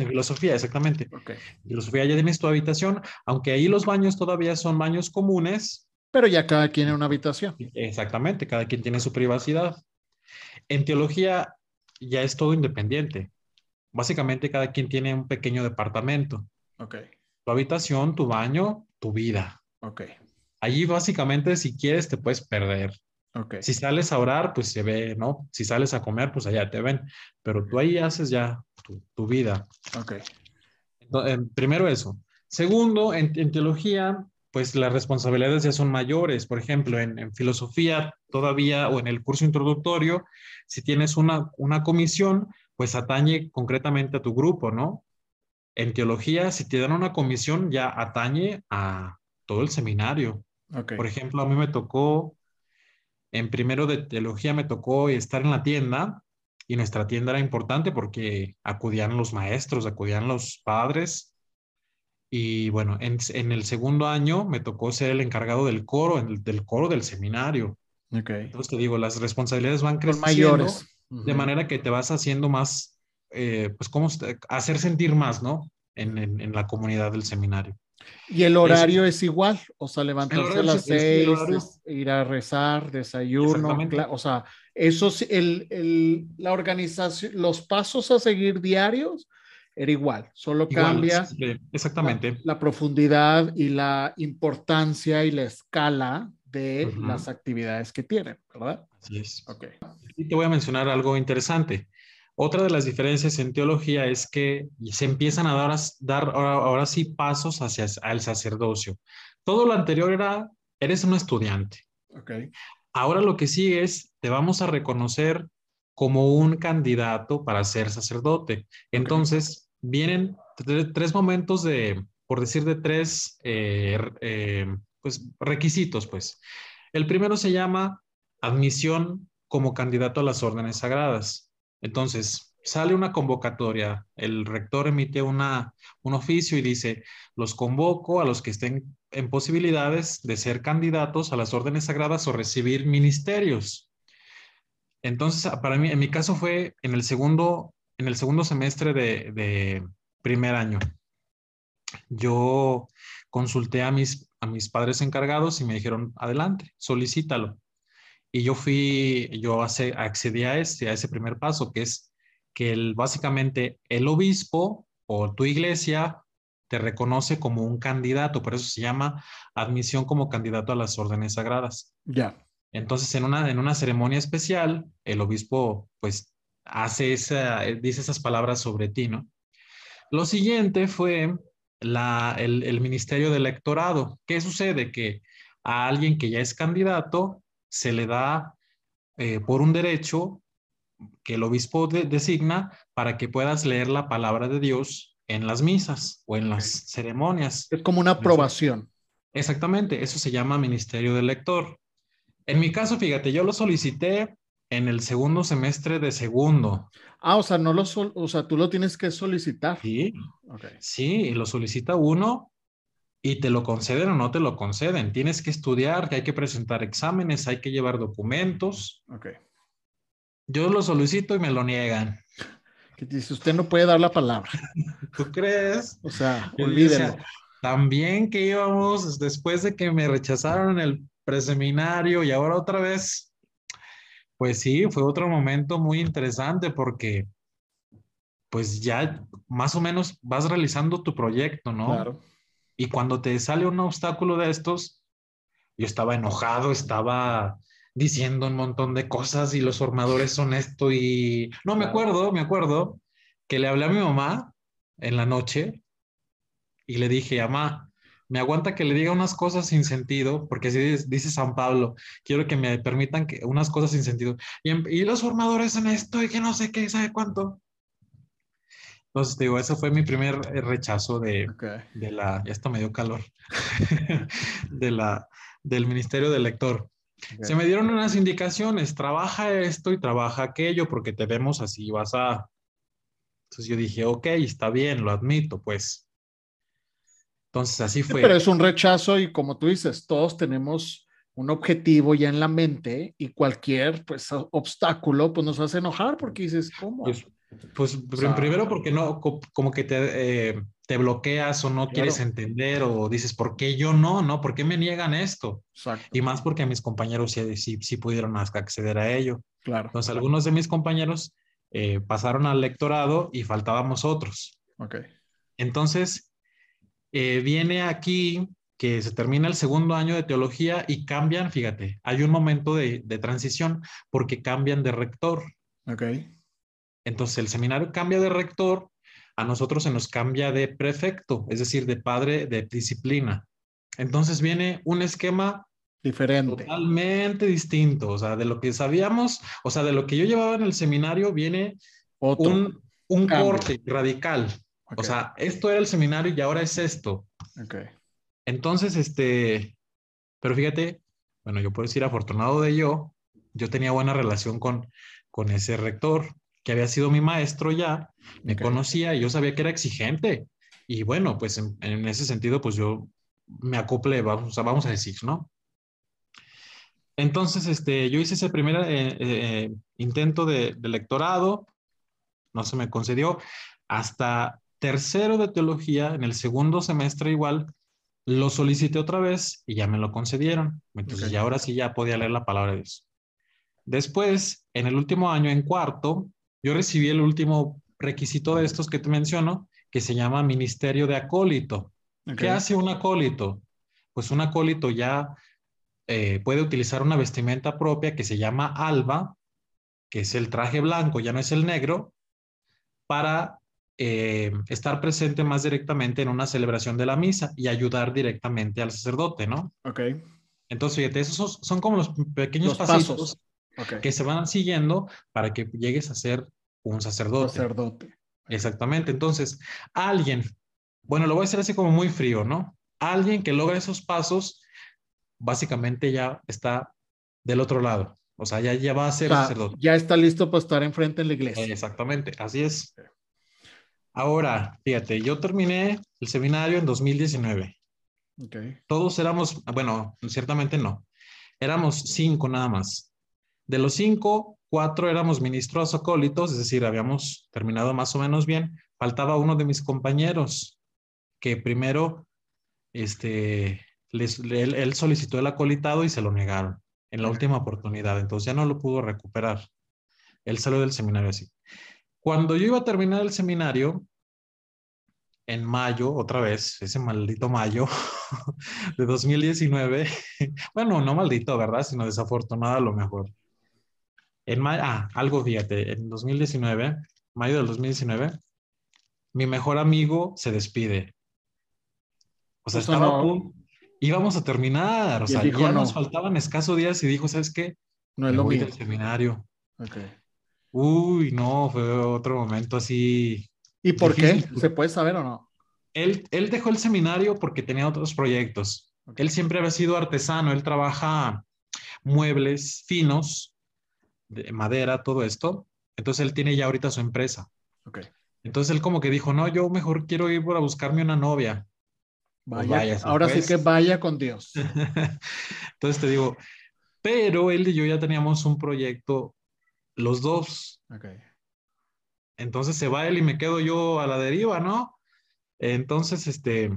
Speaker 2: filosofía, exactamente. En filosofía ya tienes tu habitación, aunque ahí los baños todavía son baños comunes.
Speaker 1: Pero ya cada quien en una habitación.
Speaker 2: Exactamente, cada quien tiene su privacidad. En teología ya es todo independiente. Básicamente cada quien tiene un pequeño departamento.
Speaker 1: Ok.
Speaker 2: Tu habitación, tu baño, tu vida.
Speaker 1: Ok.
Speaker 2: Allí básicamente si quieres te puedes perder.
Speaker 1: Okay.
Speaker 2: Si sales a orar, pues se ve, ¿no? Si sales a comer, pues allá te ven. Pero tú ahí haces ya tu, vida.
Speaker 1: Ok.
Speaker 2: Entonces, primero eso. Segundo, en, teología, pues las responsabilidades ya son mayores. Por ejemplo, en, filosofía todavía o en el curso introductorio, si tienes una, una comisión, pues atañe concretamente a tu grupo, ¿no? En teología, si te dan una comisión, ya atañe a todo el seminario.
Speaker 1: Okay.
Speaker 2: Por ejemplo, a mí me tocó en primero de teología me tocó estar en la tienda y nuestra tienda era importante porque acudían los maestros, acudían los padres. Y bueno, en, el segundo año me tocó ser el encargado del coro, del coro del seminario.
Speaker 1: Okay.
Speaker 2: Entonces te digo, las responsabilidades van creciendo.
Speaker 1: mayores.
Speaker 2: De manera que te vas haciendo más, eh, pues, como hacer sentir más, ¿no? En, en, la comunidad del seminario.
Speaker 1: Y el horario es, igual, o sea, levantarse a las seis, ir a rezar, desayuno, o sea, eso el, el, la organización, los pasos a seguir diarios era igual, solo cambia
Speaker 2: exactamente.
Speaker 1: La, profundidad y la importancia y la escala de las actividades que tienen, ¿verdad?
Speaker 2: Así es. Ok. Y te voy a mencionar algo interesante. Otra de las diferencias en teología es que se empiezan a dar, dar ahora, sí pasos hacia el sacerdocio. Todo lo anterior era, eres un estudiante.
Speaker 1: Okay.
Speaker 2: Ahora lo que sigue es, te vamos a reconocer como un candidato para ser sacerdote. Entonces, vienen tres momentos de, por decir, de tres eh, eh, pues, requisitos, pues. El primero se llama admisión como candidato a las órdenes sagradas. Entonces, sale una convocatoria, el rector emite una, un oficio y dice, los convoco a los que estén en posibilidades de ser candidatos a las órdenes sagradas o recibir ministerios. Entonces, para mí, en mi caso fue en el segundo, en el segundo semestre de, de primer año. Yo consulté a mis, a mis padres encargados y me dijeron, adelante, solicítalo. Y yo fui, yo accedí a ese, a ese primer paso, que es que el, básicamente el obispo o tu iglesia te reconoce como un candidato, por eso se llama admisión como candidato a las órdenes sagradas.
Speaker 1: Ya.
Speaker 2: Entonces, en una, en una ceremonia especial, el obispo, pues, hace esa, dice esas palabras sobre ti, ¿no? Lo siguiente fue la, el, el ministerio de electorado. ¿Qué sucede? Que a alguien que ya es candidato se le da eh, por un derecho que el obispo designa para que puedas leer la palabra de Dios en las misas o en las ceremonias.
Speaker 1: Es como una aprobación.
Speaker 2: Exactamente, eso se llama ministerio del lector. En mi caso, fíjate, yo lo solicité en el segundo semestre de segundo.
Speaker 1: Ah, o sea, no lo o sea, tú lo tienes que solicitar.
Speaker 2: Sí. Sí, lo solicita uno y te lo conceden o no te lo conceden. Tienes que estudiar, que hay que presentar exámenes, hay que llevar documentos.
Speaker 1: Ok.
Speaker 2: Yo lo solicito y me lo niegan.
Speaker 1: Que dice, usted no puede dar la palabra.
Speaker 2: ¿Tú crees?
Speaker 1: O sea, olvídelo.
Speaker 2: También que íbamos después de que me rechazaron el preseminario y ahora otra vez. Pues sí, fue otro momento muy interesante porque pues ya más o menos vas realizando tu proyecto, ¿no?
Speaker 1: Claro
Speaker 2: y cuando te sale un obstáculo de estos, yo estaba enojado, estaba diciendo un montón de cosas y los formadores son esto y... No, me acuerdo, me acuerdo que le hablé a mi mamá en la noche y le dije, mamá, me aguanta que le diga unas cosas sin sentido, porque así dice San Pablo, quiero que me permitan que unas cosas sin sentido. Y, y los formadores son esto y que no sé qué, ¿sabe cuánto? Entonces, digo, ese fue mi primer eh, rechazo de, de la, ya está medio calor, de la, del Ministerio del Lector. Se me dieron unas indicaciones, trabaja esto y trabaja aquello, porque te vemos así, vas a... Entonces yo dije, ok, está bien, lo admito, pues. Entonces así fue.
Speaker 1: Pero es un rechazo y como tú dices, todos tenemos un objetivo ya en la mente y cualquier pues obstáculo pues nos hace enojar porque dices, ¿cómo?
Speaker 2: Pues, pues primero porque no, como que te, eh, te bloqueas o no quieres entender o dices, ¿por qué yo no? ¿No? ¿Por qué me niegan esto? Y más porque mis compañeros sí, sí, pudieron acceder a ello.
Speaker 1: Claro.
Speaker 2: Entonces, algunos de mis compañeros eh, pasaron al lectorado y faltábamos otros.
Speaker 1: Ok.
Speaker 2: Entonces, eh, viene aquí que se termina el segundo año de teología y cambian, fíjate, hay un momento de, de transición porque cambian de rector.
Speaker 1: Ok.
Speaker 2: Entonces el seminario cambia de rector, a nosotros se nos cambia de prefecto, es decir, de padre de disciplina. Entonces viene un esquema
Speaker 1: diferente.
Speaker 2: Totalmente distinto, o sea, de lo que sabíamos, o sea, de lo que yo llevaba en el seminario viene un, un corte radical. O sea, esto era el seminario y ahora es esto.
Speaker 1: Okay.
Speaker 2: Entonces, este, pero fíjate, bueno, yo puedo decir afortunado de yo, yo tenía buena relación con, con ese rector que había sido mi maestro ya, me conocía y yo sabía que era exigente. Y bueno, pues en, ese sentido, pues yo me acople, vamos, vamos a decir, ¿no? Entonces, este, yo hice ese primer eh, eh, intento de, de, lectorado, no se me concedió. Hasta tercero de teología, en el segundo semestre igual, Lo solicité otra vez y ya me lo concedieron. Entonces ya ahora sí ya podía leer la palabra de Dios. Después, en el último año, en cuarto, yo recibí el último requisito de estos que te menciono, que se llama Ministerio de Acólito. ¿Qué hace un acólito? Pues un acólito ya eh, puede utilizar una vestimenta propia que se llama alba, que es el traje blanco, ya no es el negro, para eh, estar presente más directamente en una celebración de la misa y ayudar directamente al sacerdote, ¿no?
Speaker 1: Ok.
Speaker 2: Entonces, fíjate, esos son como los pequeños pasos que se van siguiendo para que llegues a ser un sacerdote.
Speaker 1: Sacerdote.
Speaker 2: Exactamente. Entonces, alguien, bueno, lo voy a hacer así como muy frío, ¿no? Alguien que logra esos pasos, básicamente ya está del otro lado. O sea, ya, ya va a ser sacerdote.
Speaker 1: Ya está listo para estar enfrente en la iglesia.
Speaker 2: Exactamente, así es. Ahora, fíjate, yo terminé el seminario en 2019. Okay. Todos éramos, bueno, ciertamente no. Éramos cinco nada más. De los cinco, cuatro éramos ministros acólitos, es decir, habíamos terminado más o menos bien. Faltaba uno de mis compañeros que primero, este, él, solicitó el acolitado y se lo negaron en la última oportunidad, entonces ya no lo pudo recuperar. Él salió del seminario así. Cuando yo iba a terminar el seminario, en mayo, otra vez, ese maldito mayo de 2019, bueno, no maldito, ¿verdad? Sino desafortunado a lo mejor. En mayo, ah, algo fíjate, en 2019, mayo del 2019, mi mejor amigo se despide. O sea, estaba íbamos a terminar, o sea, ya nos faltaban escasos días y dijo, ¿sabes qué?
Speaker 1: No es lo
Speaker 2: seminario. Okay. Uy, no, fue otro momento así.
Speaker 1: ¿Y por qué? ¿Se puede saber o no?
Speaker 2: Él, él dejó el seminario porque tenía otros proyectos. Él siempre había sido artesano, él trabaja muebles finos, de madera, todo esto. Entonces él tiene ya ahorita su empresa.
Speaker 1: Okay.
Speaker 2: Entonces él como que dijo, no, yo mejor quiero ir a buscarme una novia.
Speaker 1: Pues vaya, ahora sí que vaya con Dios.
Speaker 2: Entonces te digo, pero él y yo ya teníamos un proyecto los dos.
Speaker 1: Okay.
Speaker 2: Entonces se va él y me quedo yo a la deriva, ¿no? Entonces, este,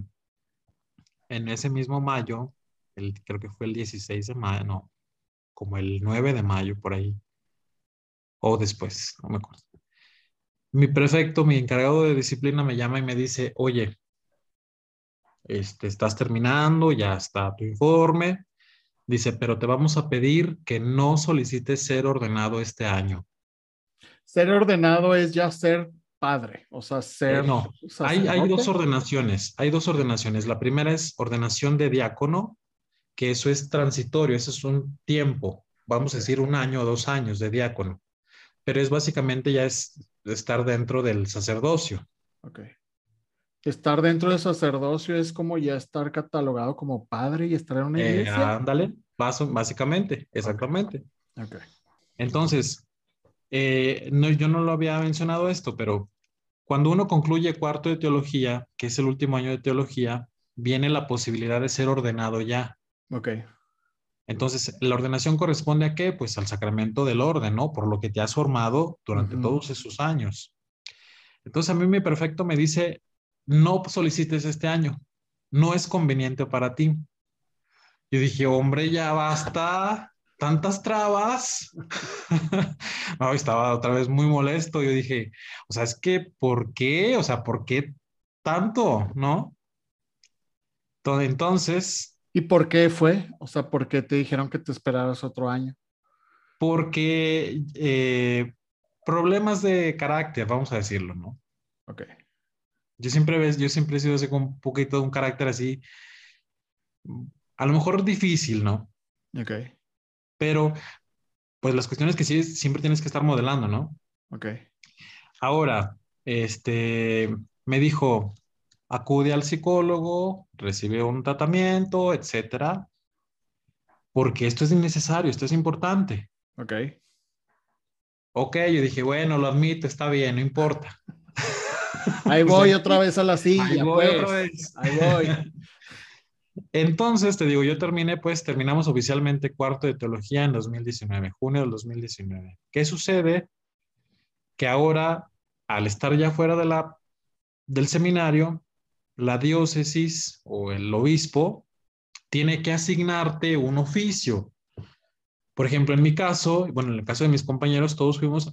Speaker 2: en ese mismo mayo, el, creo que fue el 16 de mayo, no, como el 9 de mayo por ahí, o después, no me acuerdo. Mi prefecto, mi encargado de disciplina me llama y me dice, oye, este, estás terminando, ya está tu informe, Dice, pero te vamos a pedir que no solicites ser ordenado este año.
Speaker 1: Ser ordenado es ya ser padre, o sea, ser...
Speaker 2: no, hay, hay, dos ordenaciones, hay dos ordenaciones. La primera es ordenación de diácono, que eso es transitorio, eso es un tiempo, vamos a decir un año o dos años de diácono, pero es básicamente ya es estar dentro del sacerdocio.
Speaker 1: Ok. Estar dentro del sacerdocio es como ya estar catalogado como padre y estar en una eh, iglesia.
Speaker 2: ándale, básicamente, exactamente.
Speaker 1: Okay.
Speaker 2: Entonces, eh, no, yo no lo había mencionado esto, pero cuando uno concluye cuarto de teología, que es el último año de teología, viene la posibilidad de ser ordenado ya.
Speaker 1: Ok.
Speaker 2: Entonces, la ordenación corresponde a qué? Pues al sacramento del orden, ¿no? Por lo que te has formado durante todos esos años. Entonces, a mí mi perfecto me dice, no solicites este año, no es conveniente para ti. Yo dije, hombre, ya basta, tantas trabas. no, estaba otra vez muy molesto. Yo dije, o sea, es que, ¿por qué? O sea, ¿por qué tanto? ¿No? Entonces...
Speaker 1: ¿Y por qué fue? O sea, ¿por qué te dijeron que te esperaras otro año?
Speaker 2: Porque eh, problemas de carácter, vamos a decirlo, ¿no?
Speaker 1: Ok.
Speaker 2: Yo siempre, ves, yo siempre he sido así con un poquito de un carácter así, a lo mejor difícil, ¿no?
Speaker 1: Ok.
Speaker 2: Pero, pues las cuestiones que sí siempre tienes que estar modelando, ¿no?
Speaker 1: Ok.
Speaker 2: Ahora, este, me dijo, acude al psicólogo, recibe un tratamiento, etcétera, porque esto es innecesario, esto es importante.
Speaker 1: Ok.
Speaker 2: Ok, yo dije, bueno, lo admito, está bien, no importa.
Speaker 1: Ahí voy otra vez a la silla.
Speaker 2: Ahí voy pues. otra vez.
Speaker 1: Ahí voy.
Speaker 2: Entonces, te digo, yo terminé, pues terminamos oficialmente cuarto de teología en 2019, junio del 2019. ¿Qué sucede? Que ahora, al estar ya fuera de la, del seminario, la diócesis o el obispo tiene que asignarte un oficio. Por ejemplo, en mi caso, bueno, en el caso de mis compañeros, todos fuimos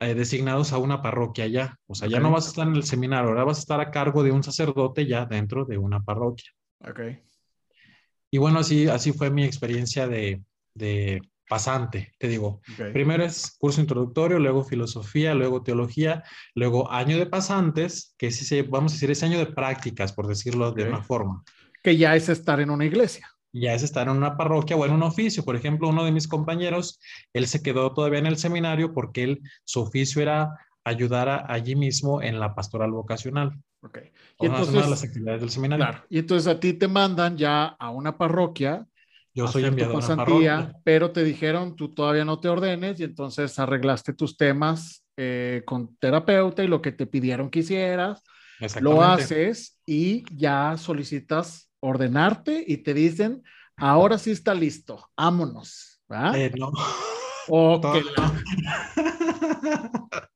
Speaker 2: eh, designados a una parroquia ya. O sea, ya no vas a estar en el seminario, ahora vas a estar a cargo de un sacerdote ya dentro de una parroquia.
Speaker 1: Ok.
Speaker 2: Y bueno, así, así fue mi experiencia de, de pasante, te digo. Primero es curso introductorio, luego filosofía, luego teología, luego año de pasantes, que sí, vamos a decir, es año de prácticas, por decirlo de una forma.
Speaker 1: Que ya es estar en una iglesia.
Speaker 2: Ya es estar en una parroquia o en un oficio. Por ejemplo, uno de mis compañeros, él se quedó todavía en el seminario porque él, su oficio era ayudar allí mismo en la pastoral vocacional.
Speaker 1: Ok. Y entonces,
Speaker 2: las actividades del seminario.
Speaker 1: Claro. Y entonces a ti te mandan ya a una parroquia
Speaker 2: yo soy enviado a pasantía,
Speaker 1: pero te dijeron tú todavía no te ordenes y entonces arreglaste tus temas eh, con terapeuta y lo que te pidieron que hicieras, lo haces y ya solicitas ordenarte y te dicen, ahora sí está listo, vámonos.
Speaker 2: Eh, no.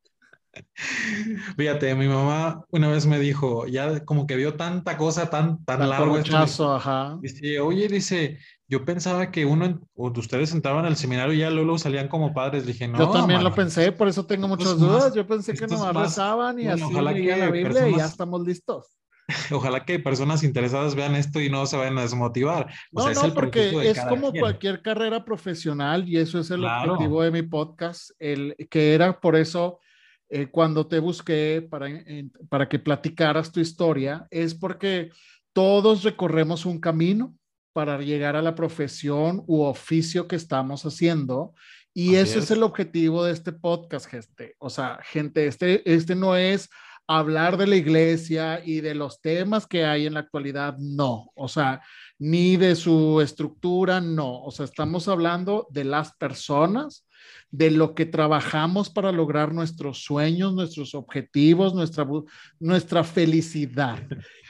Speaker 2: Fíjate, mi mamá una vez me dijo, ya como que vio tanta cosa tan, tan largo.
Speaker 1: ajá.
Speaker 2: Dice, oye, dice, yo pensaba que uno o de ustedes entraban al seminario y ya luego salían como padres. Dije, no.
Speaker 1: Yo también lo pensé, por eso tengo muchas dudas. yo pensé que nomás rezaban y así ojalá la Biblia y ya estamos listos.
Speaker 2: Ojalá que personas interesadas vean esto y no se vayan a desmotivar.
Speaker 1: no, no, porque es como cualquier carrera profesional y eso es el objetivo de mi podcast, el que era por eso eh, cuando te busqué para, para que platicaras tu historia, es porque todos recorremos un camino para llegar a la profesión u oficio que estamos haciendo. Y ese es. el objetivo de este podcast, gente. O sea, gente, este, este no es hablar de la iglesia y de los temas que hay en la actualidad, no. O sea, ni de su estructura, no. O sea, estamos hablando de las personas de lo que trabajamos para lograr nuestros sueños, nuestros objetivos, nuestra, nuestra felicidad.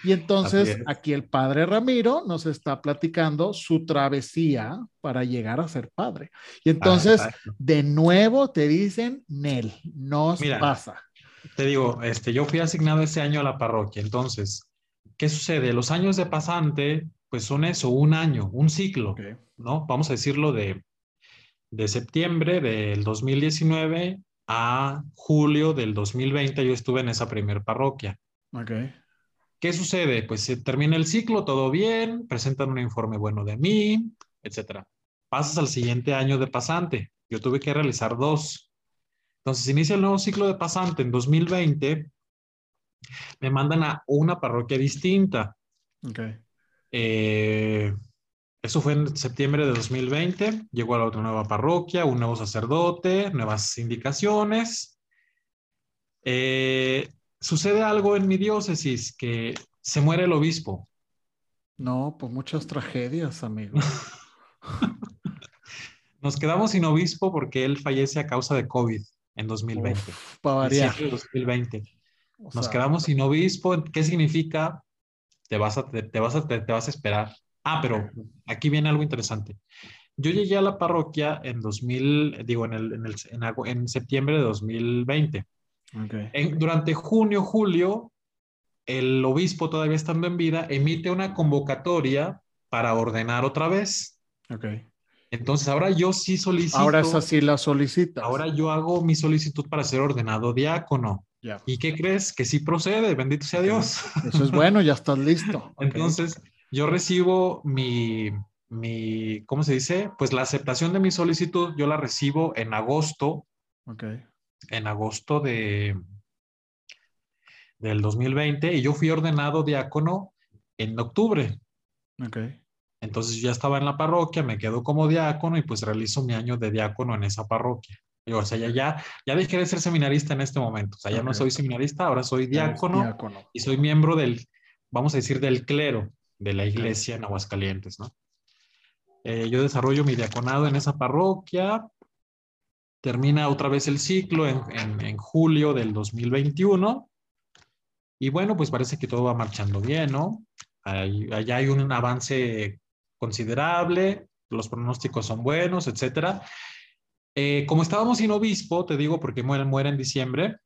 Speaker 1: Y entonces aquí el padre Ramiro nos está platicando su travesía para llegar a ser padre. Y entonces, de nuevo te dicen, Nel, nos pasa.
Speaker 2: Te digo, este, yo fui asignado ese año a la parroquia. Entonces, ¿qué sucede? Los años de pasante, pues son eso, un año, un ciclo, ¿no? Vamos a decirlo de de septiembre del 2019 a julio del 2020 yo estuve en esa primer parroquia.
Speaker 1: Ok.
Speaker 2: ¿Qué sucede? Pues se termina el ciclo, todo bien, presentan un informe bueno de mí, etcétera. Pasas al siguiente año de pasante. Yo tuve que realizar dos. Entonces inicia el nuevo ciclo de pasante en 2020. Me mandan a una parroquia distinta.
Speaker 1: Ok.
Speaker 2: Eh, eso fue en septiembre de 2020. Llegó a la otra nueva parroquia, un nuevo sacerdote, nuevas indicaciones. Eh, sucede algo en mi diócesis que se muere el obispo.
Speaker 1: No, pues muchas tragedias, amigo.
Speaker 2: Nos quedamos sin obispo porque él fallece a causa de COVID en 2020.
Speaker 1: para variar.
Speaker 2: 2020. Nos quedamos sin obispo. ¿Qué significa? Te vas a, te, vas a, te vas a esperar Ah, pero aquí viene algo interesante. Yo llegué a la parroquia en 2000, digo, en, el, en, el, en, septiembre de 2020. durante junio, julio, el obispo, todavía estando en vida, emite una convocatoria para ordenar otra vez.
Speaker 1: Okay.
Speaker 2: Entonces, ahora yo sí solicito.
Speaker 1: Ahora es así la solicita.
Speaker 2: Ahora yo hago mi solicitud para ser ordenado diácono. ¿Y qué crees? Que sí procede, bendito sea Dios.
Speaker 1: Eso es bueno, ya estás listo.
Speaker 2: Entonces, yo recibo mi, mi, ¿cómo se dice? Pues la aceptación de mi solicitud, yo la recibo en agosto.
Speaker 1: Ok.
Speaker 2: En agosto de, del 2020 y yo fui ordenado diácono en octubre.
Speaker 1: Ok.
Speaker 2: Entonces ya estaba en la parroquia, me quedo como diácono y pues realizo mi año de diácono en esa parroquia. o sea, ya, ya, ya dejé de ser seminarista en este momento. O sea, ya no soy seminarista, ahora soy diácono, diácono, y soy miembro del, vamos a decir, del clero de la iglesia en Aguascalientes, ¿no? Eh, yo desarrollo mi diaconado en esa parroquia, termina otra vez el ciclo en, julio del 2021 y bueno, pues parece que todo va marchando bien, ¿no? allá hay un avance considerable, los pronósticos son buenos, etcétera. Eh, como estábamos sin obispo, te digo porque muere, muere en diciembre,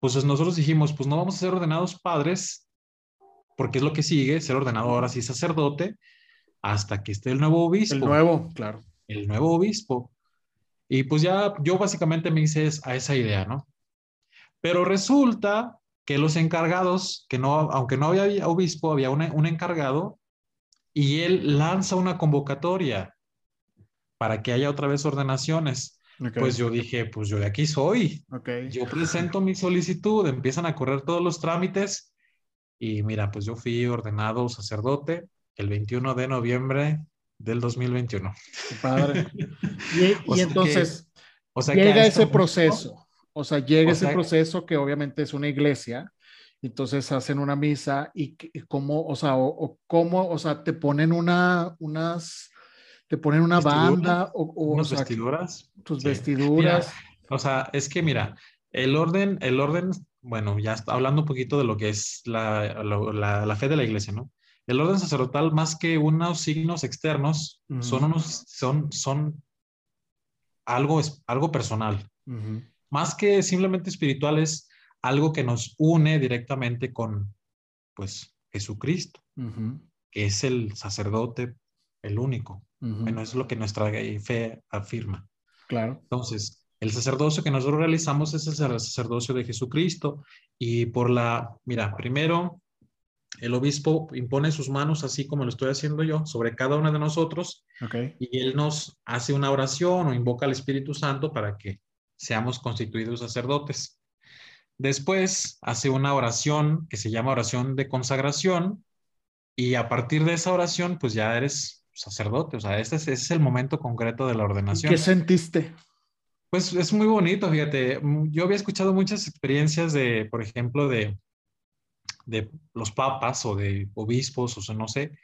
Speaker 2: pues nosotros dijimos, pues no vamos a ser ordenados padres porque es lo que sigue, ser ordenado ahora sí sacerdote, hasta que esté el nuevo obispo.
Speaker 1: El nuevo, claro.
Speaker 2: El nuevo obispo. Y pues ya yo básicamente me hice a esa idea, ¿no? Pero resulta que los encargados, que no, aunque no había obispo, había un, encargado, y él lanza una convocatoria para que haya otra vez ordenaciones. Pues yo dije, pues yo de aquí soy. Yo presento mi solicitud, empiezan a correr todos los trámites y mira, pues yo fui ordenado sacerdote el 21 de noviembre del 2021.
Speaker 1: padre. Y, entonces, o sea, llega ese proceso, o sea, llega ese proceso que obviamente es una iglesia, entonces hacen una misa y, cómo, o sea, o, cómo, o sea, te ponen una, unas, te ponen una banda o,
Speaker 2: unas vestiduras.
Speaker 1: Tus vestiduras.
Speaker 2: o sea, es que mira, el orden, el orden, bueno, ya está hablando un poquito de lo que es la, la, la fe de la iglesia, ¿no? El orden sacerdotal, más que unos signos externos, son, unos, son, son algo, algo personal. Más que simplemente espiritual, es algo que nos une directamente con, pues, Jesucristo, que es el sacerdote, el único. Bueno, es lo que nuestra fe afirma.
Speaker 1: Claro.
Speaker 2: Entonces, el sacerdocio que nosotros realizamos es el sacerdocio de Jesucristo. Y por la, mira, primero el obispo impone sus manos, así como lo estoy haciendo yo, sobre cada uno de nosotros. Y él nos hace una oración o invoca al Espíritu Santo para que seamos constituidos sacerdotes. Después hace una oración que se llama oración de consagración. Y a partir de esa oración, pues ya eres sacerdote. O sea, este es, es el momento concreto de la ordenación.
Speaker 1: ¿Qué sentiste?
Speaker 2: Pues es muy bonito, fíjate. Yo había escuchado muchas experiencias de, por ejemplo, de de los papas o de obispos o sea, no sé,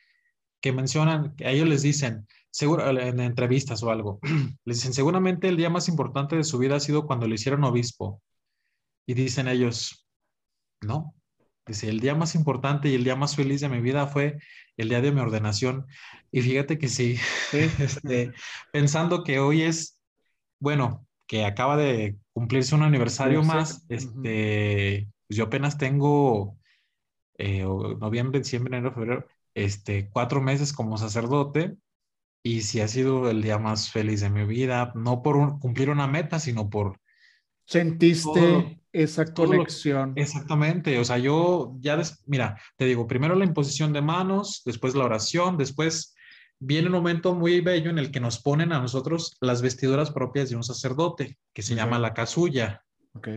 Speaker 2: que mencionan, que a ellos les dicen, seguro, en entrevistas o algo, les dicen, seguramente el día más importante de su vida ha sido cuando le hicieron obispo. Y dicen ellos, no, dice, el día más importante y el día más feliz de mi vida fue el día de mi ordenación. Y fíjate que sí, este, pensando que hoy es, bueno, que acaba de cumplirse un aniversario más, este, pues yo apenas tengo eh, noviembre, diciembre, enero, febrero, este, cuatro meses como sacerdote y si ha sido el día más feliz de mi vida, no por cumplir una meta, sino por...
Speaker 1: Sentiste esa conexión.
Speaker 2: exactamente, o sea, yo ya, mira, te digo, primero la imposición de manos, después la oración, después viene un momento muy bello en el que nos ponen a nosotros las vestiduras propias de un sacerdote, que se llama la casulla.
Speaker 1: Ok.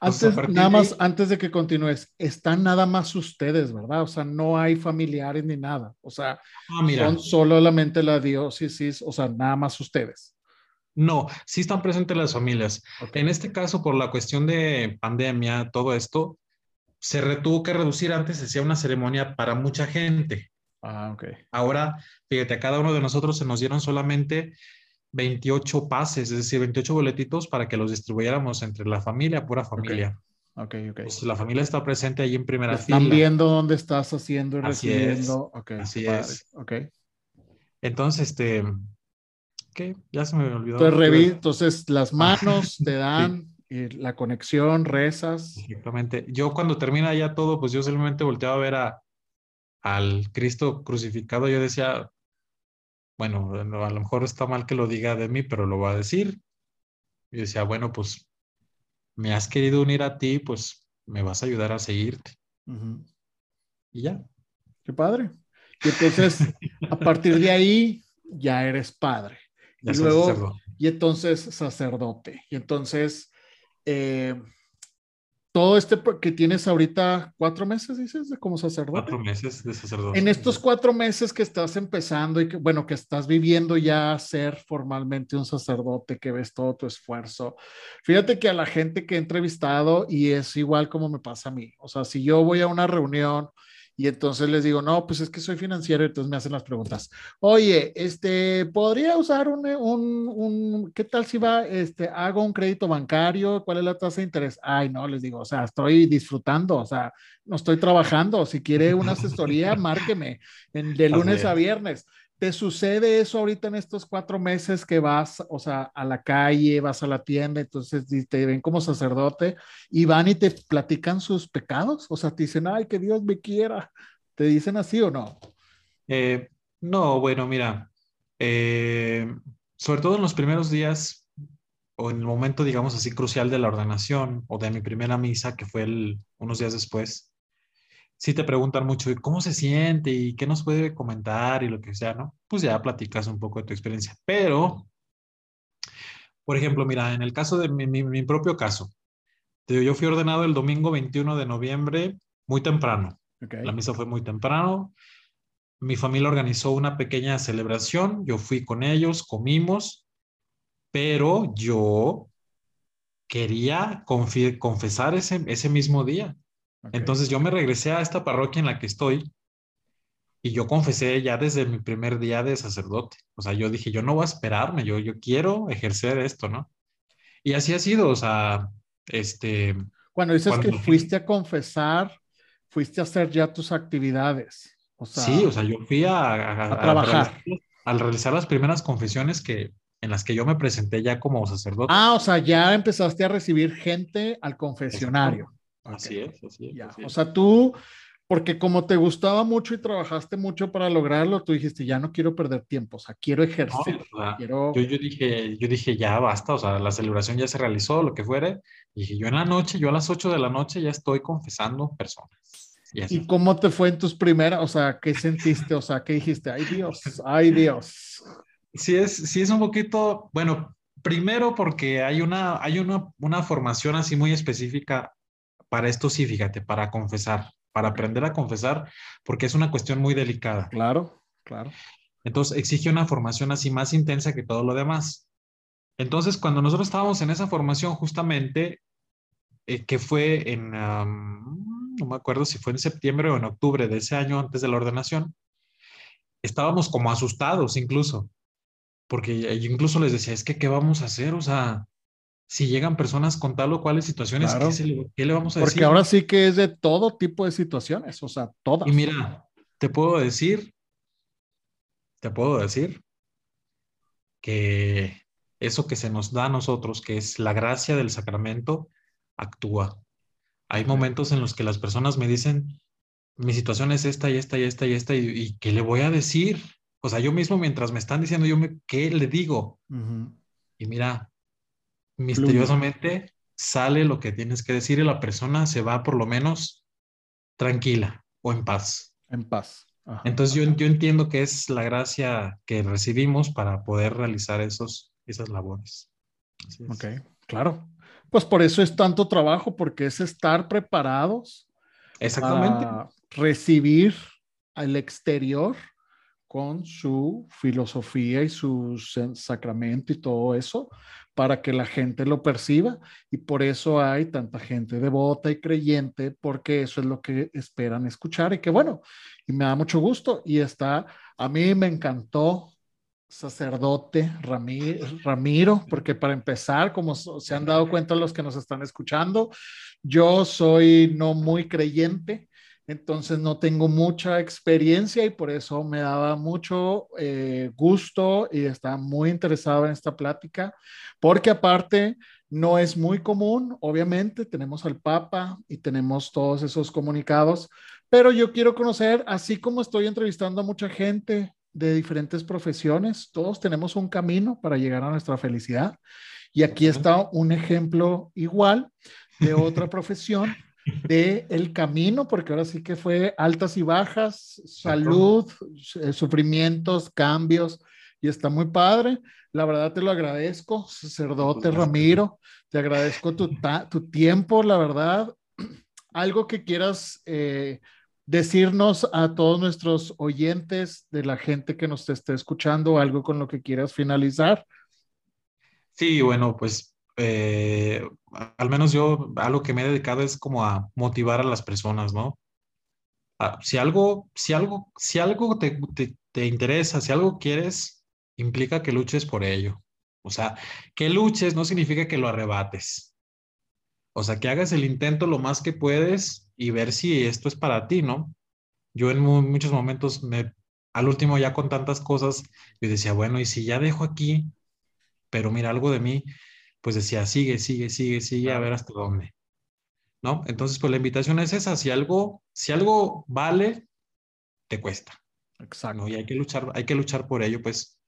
Speaker 1: Antes, nada más, antes de que continúes, están nada más ustedes, ¿verdad? O sea, no hay familiares ni nada. O sea, ah, son solamente la diócesis, o sea, nada más ustedes.
Speaker 2: No, sí están presentes las familias. En este caso, por la cuestión de pandemia, todo esto, se tuvo que reducir. Antes se hacía una ceremonia para mucha gente.
Speaker 1: Ah, ok.
Speaker 2: Ahora, fíjate, a cada uno de nosotros se nos dieron solamente 28 pases, es decir, 28 boletitos para que los distribuyéramos entre la familia, pura familia.
Speaker 1: Ok, ok.
Speaker 2: Pues la familia está presente ahí en primera
Speaker 1: fila. Están viendo dónde estás haciendo y recibiendo.
Speaker 2: Así es. Ok. Entonces, este, ¿qué? Ya se me olvidó.
Speaker 1: Entonces, entonces las manos te dan y la conexión, rezas.
Speaker 2: Exactamente. Yo cuando termina ya todo, pues yo simplemente volteaba a ver a, al Cristo crucificado. Yo decía, bueno, a lo mejor está mal que lo diga de mí, pero lo va a decir. Y decía, bueno, pues me has querido unir a ti, pues me vas a ayudar a seguirte. Y ya.
Speaker 1: Qué padre. Y entonces, a partir de ahí, ya eres padre. y luego, y entonces sacerdote. Y entonces, eh, todo este que tienes ahorita, cuatro meses, dices, de como sacerdote.
Speaker 2: Cuatro meses de sacerdote.
Speaker 1: En estos cuatro meses que estás empezando y que, bueno, que estás viviendo ya ser formalmente un sacerdote, que ves todo tu esfuerzo. Fíjate que a la gente que he entrevistado, y es igual como me pasa a mí, o sea, si yo voy a una reunión y entonces les digo, no, pues es que soy financiero, entonces me hacen las preguntas. Oye, este, ¿podría usar un, un, un, qué tal si va, este, hago un crédito bancario? ¿Cuál es la tasa de interés? Ay, no, les digo, o sea, estoy disfrutando, o sea, no estoy trabajando. Si quiere una asesoría, márqueme en, de lunes a viernes. ¿Te sucede eso ahorita en estos cuatro meses que vas, o sea, a la calle, vas a la tienda, entonces te ven como sacerdote y van y te platican sus pecados? O sea, te dicen, ay, que Dios me quiera. ¿Te dicen así o no?
Speaker 2: Eh, no, bueno, mira, eh, sobre todo en los primeros días o en el momento, digamos así, crucial de la ordenación o de mi primera misa, que fue unos días después, sí te preguntan mucho, ¿cómo se siente? ¿Y qué nos puede comentar? Y lo que sea, ¿no? Pues ya platicas un poco de tu experiencia. Pero, por ejemplo, mira, en el caso de mi, propio caso, yo fui ordenado el domingo 21 de noviembre muy temprano. La misa fue muy temprano. Mi familia organizó una pequeña celebración. Yo fui con ellos, comimos, pero yo quería confesar ese, ese mismo día. Entonces yo me regresé a esta parroquia en la que estoy y yo confesé ya desde mi primer día de sacerdote. O sea, yo dije, yo no voy a esperarme, yo, yo quiero ejercer esto, ¿no? Y así ha sido, o sea, este...
Speaker 1: Cuando dices que fuiste a confesar, fuiste a hacer ya tus actividades.
Speaker 2: O sea, sí, o sea, yo fui a,
Speaker 1: trabajar.
Speaker 2: al realizar las primeras confesiones que, en las que yo me presenté ya como sacerdote.
Speaker 1: Ah, o sea, ya empezaste a recibir gente al confesionario.
Speaker 2: Así es, así
Speaker 1: es, O sea, tú, porque como te gustaba mucho y trabajaste mucho para lograrlo, tú dijiste, ya no quiero perder tiempo, o sea, quiero ejercer.
Speaker 2: yo, yo, dije, yo dije, ya basta, o sea, la celebración ya se realizó, lo que fuere. Y dije, yo en la noche, yo a las 8 de la noche ya estoy confesando personas.
Speaker 1: Y, ¿Y cómo te fue en tus primeras, o sea, qué sentiste, o sea, qué dijiste? Ay Dios, ay Dios.
Speaker 2: Sí es, sí es un poquito, bueno, primero porque hay una, hay una, una formación así muy específica para esto sí, fíjate, para confesar, para aprender a confesar, porque es una cuestión muy delicada.
Speaker 1: Claro, claro.
Speaker 2: Entonces exige una formación así más intensa que todo lo demás. Entonces, cuando nosotros estábamos en esa formación, justamente, eh, que fue en, no me acuerdo si fue en septiembre o en octubre de ese año antes de la ordenación, estábamos como asustados incluso, porque incluso les decía, es que, ¿qué vamos a hacer? O sea, si llegan personas con tal o cuales situaciones, ¿qué, le, vamos a
Speaker 1: decir? Porque ahora sí que es de todo tipo de situaciones, o sea, todas.
Speaker 2: Y mira, te puedo decir, te puedo decir que eso que se nos da a nosotros, que es la gracia del sacramento, actúa. Hay momentos en los que las personas me dicen, mi situación es esta y esta y esta y esta, y, ¿qué le voy a decir? O sea, yo mismo mientras me están diciendo, yo me, ¿qué le digo? Y mira, misteriosamente sale lo que tienes que decir y la persona se va por lo menos tranquila o en paz.
Speaker 1: En paz.
Speaker 2: Entonces yo, yo entiendo que es la gracia que recibimos para poder realizar esos, esas labores.
Speaker 1: Ok, claro. Pues por eso es tanto trabajo, porque es estar preparados
Speaker 2: Exactamente.
Speaker 1: para recibir al exterior con su filosofía y su sacramento y todo eso, para que la gente lo perciba y por eso hay tanta gente devota y creyente porque eso es lo que esperan escuchar y que bueno, y me da mucho gusto y está, a mí me encantó sacerdote Ramiro, porque para empezar, como se han dado cuenta los que nos están escuchando, yo soy no muy creyente, entonces no tengo mucha experiencia y por eso me daba mucho eh, gusto y estaba muy interesado en esta plática, porque aparte no es muy común, obviamente, tenemos al Papa y tenemos todos esos comunicados, pero yo quiero conocer, así como estoy entrevistando a mucha gente de diferentes profesiones, todos tenemos un camino para llegar a nuestra felicidad. Y aquí está un ejemplo igual de otra profesión de el camino, porque ahora sí que fue altas y bajas, salud, eh, sufrimientos, cambios, y está muy padre. La verdad te lo agradezco, sacerdote Ramiro, te agradezco tu, tu tiempo, la verdad. Algo que quieras eh, decirnos a todos nuestros oyentes, de la gente que nos esté escuchando, algo con lo que quieras finalizar.
Speaker 2: Sí, bueno, pues eh, al menos yo a lo que me he dedicado es como a motivar a las personas, ¿no? Ah, si algo, si algo, si algo te, te, interesa, si algo quieres, implica que luches por ello. O sea, que luches no significa que lo arrebates. O sea, que hagas el intento lo más que puedes y ver si esto es para ti, ¿no? Yo en muchos momentos, me, al último ya con tantas cosas, yo decía, bueno, y si ya dejo aquí, pero mira algo de mí, pues decía, sigue, sigue, sigue, sigue, a ver hasta dónde. ¿No? Entonces, pues la invitación es esa, si algo, si algo vale, te cuesta.
Speaker 1: Exacto.
Speaker 2: Y hay que luchar, hay que luchar por ello, pues,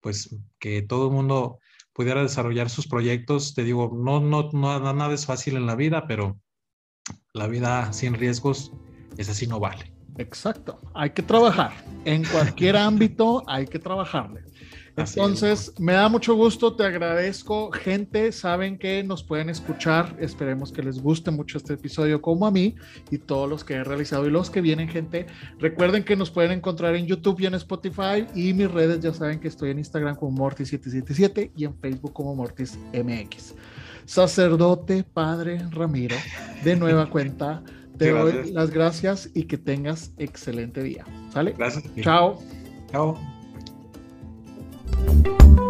Speaker 2: pues que todo el mundo pudiera desarrollar sus proyectos. Te digo, no, no, no, nada es fácil en la vida, pero la vida sin riesgos es así no vale.
Speaker 1: Exacto, hay que trabajar. En cualquier ámbito hay que trabajarle. Entonces, me da mucho gusto, te agradezco. Gente, saben que nos pueden escuchar. Esperemos que les guste mucho este episodio como a mí y todos los que he realizado y los que vienen, gente. Recuerden que nos pueden encontrar en YouTube y en Spotify y mis redes ya saben que estoy en Instagram como Mortis777 y en Facebook como MortisMX. Sacerdote, Padre Ramiro, de nueva cuenta. Te doy las gracias y que tengas excelente día. ¿Sale?
Speaker 2: Gracias.
Speaker 1: Chao.
Speaker 2: Chao. thank you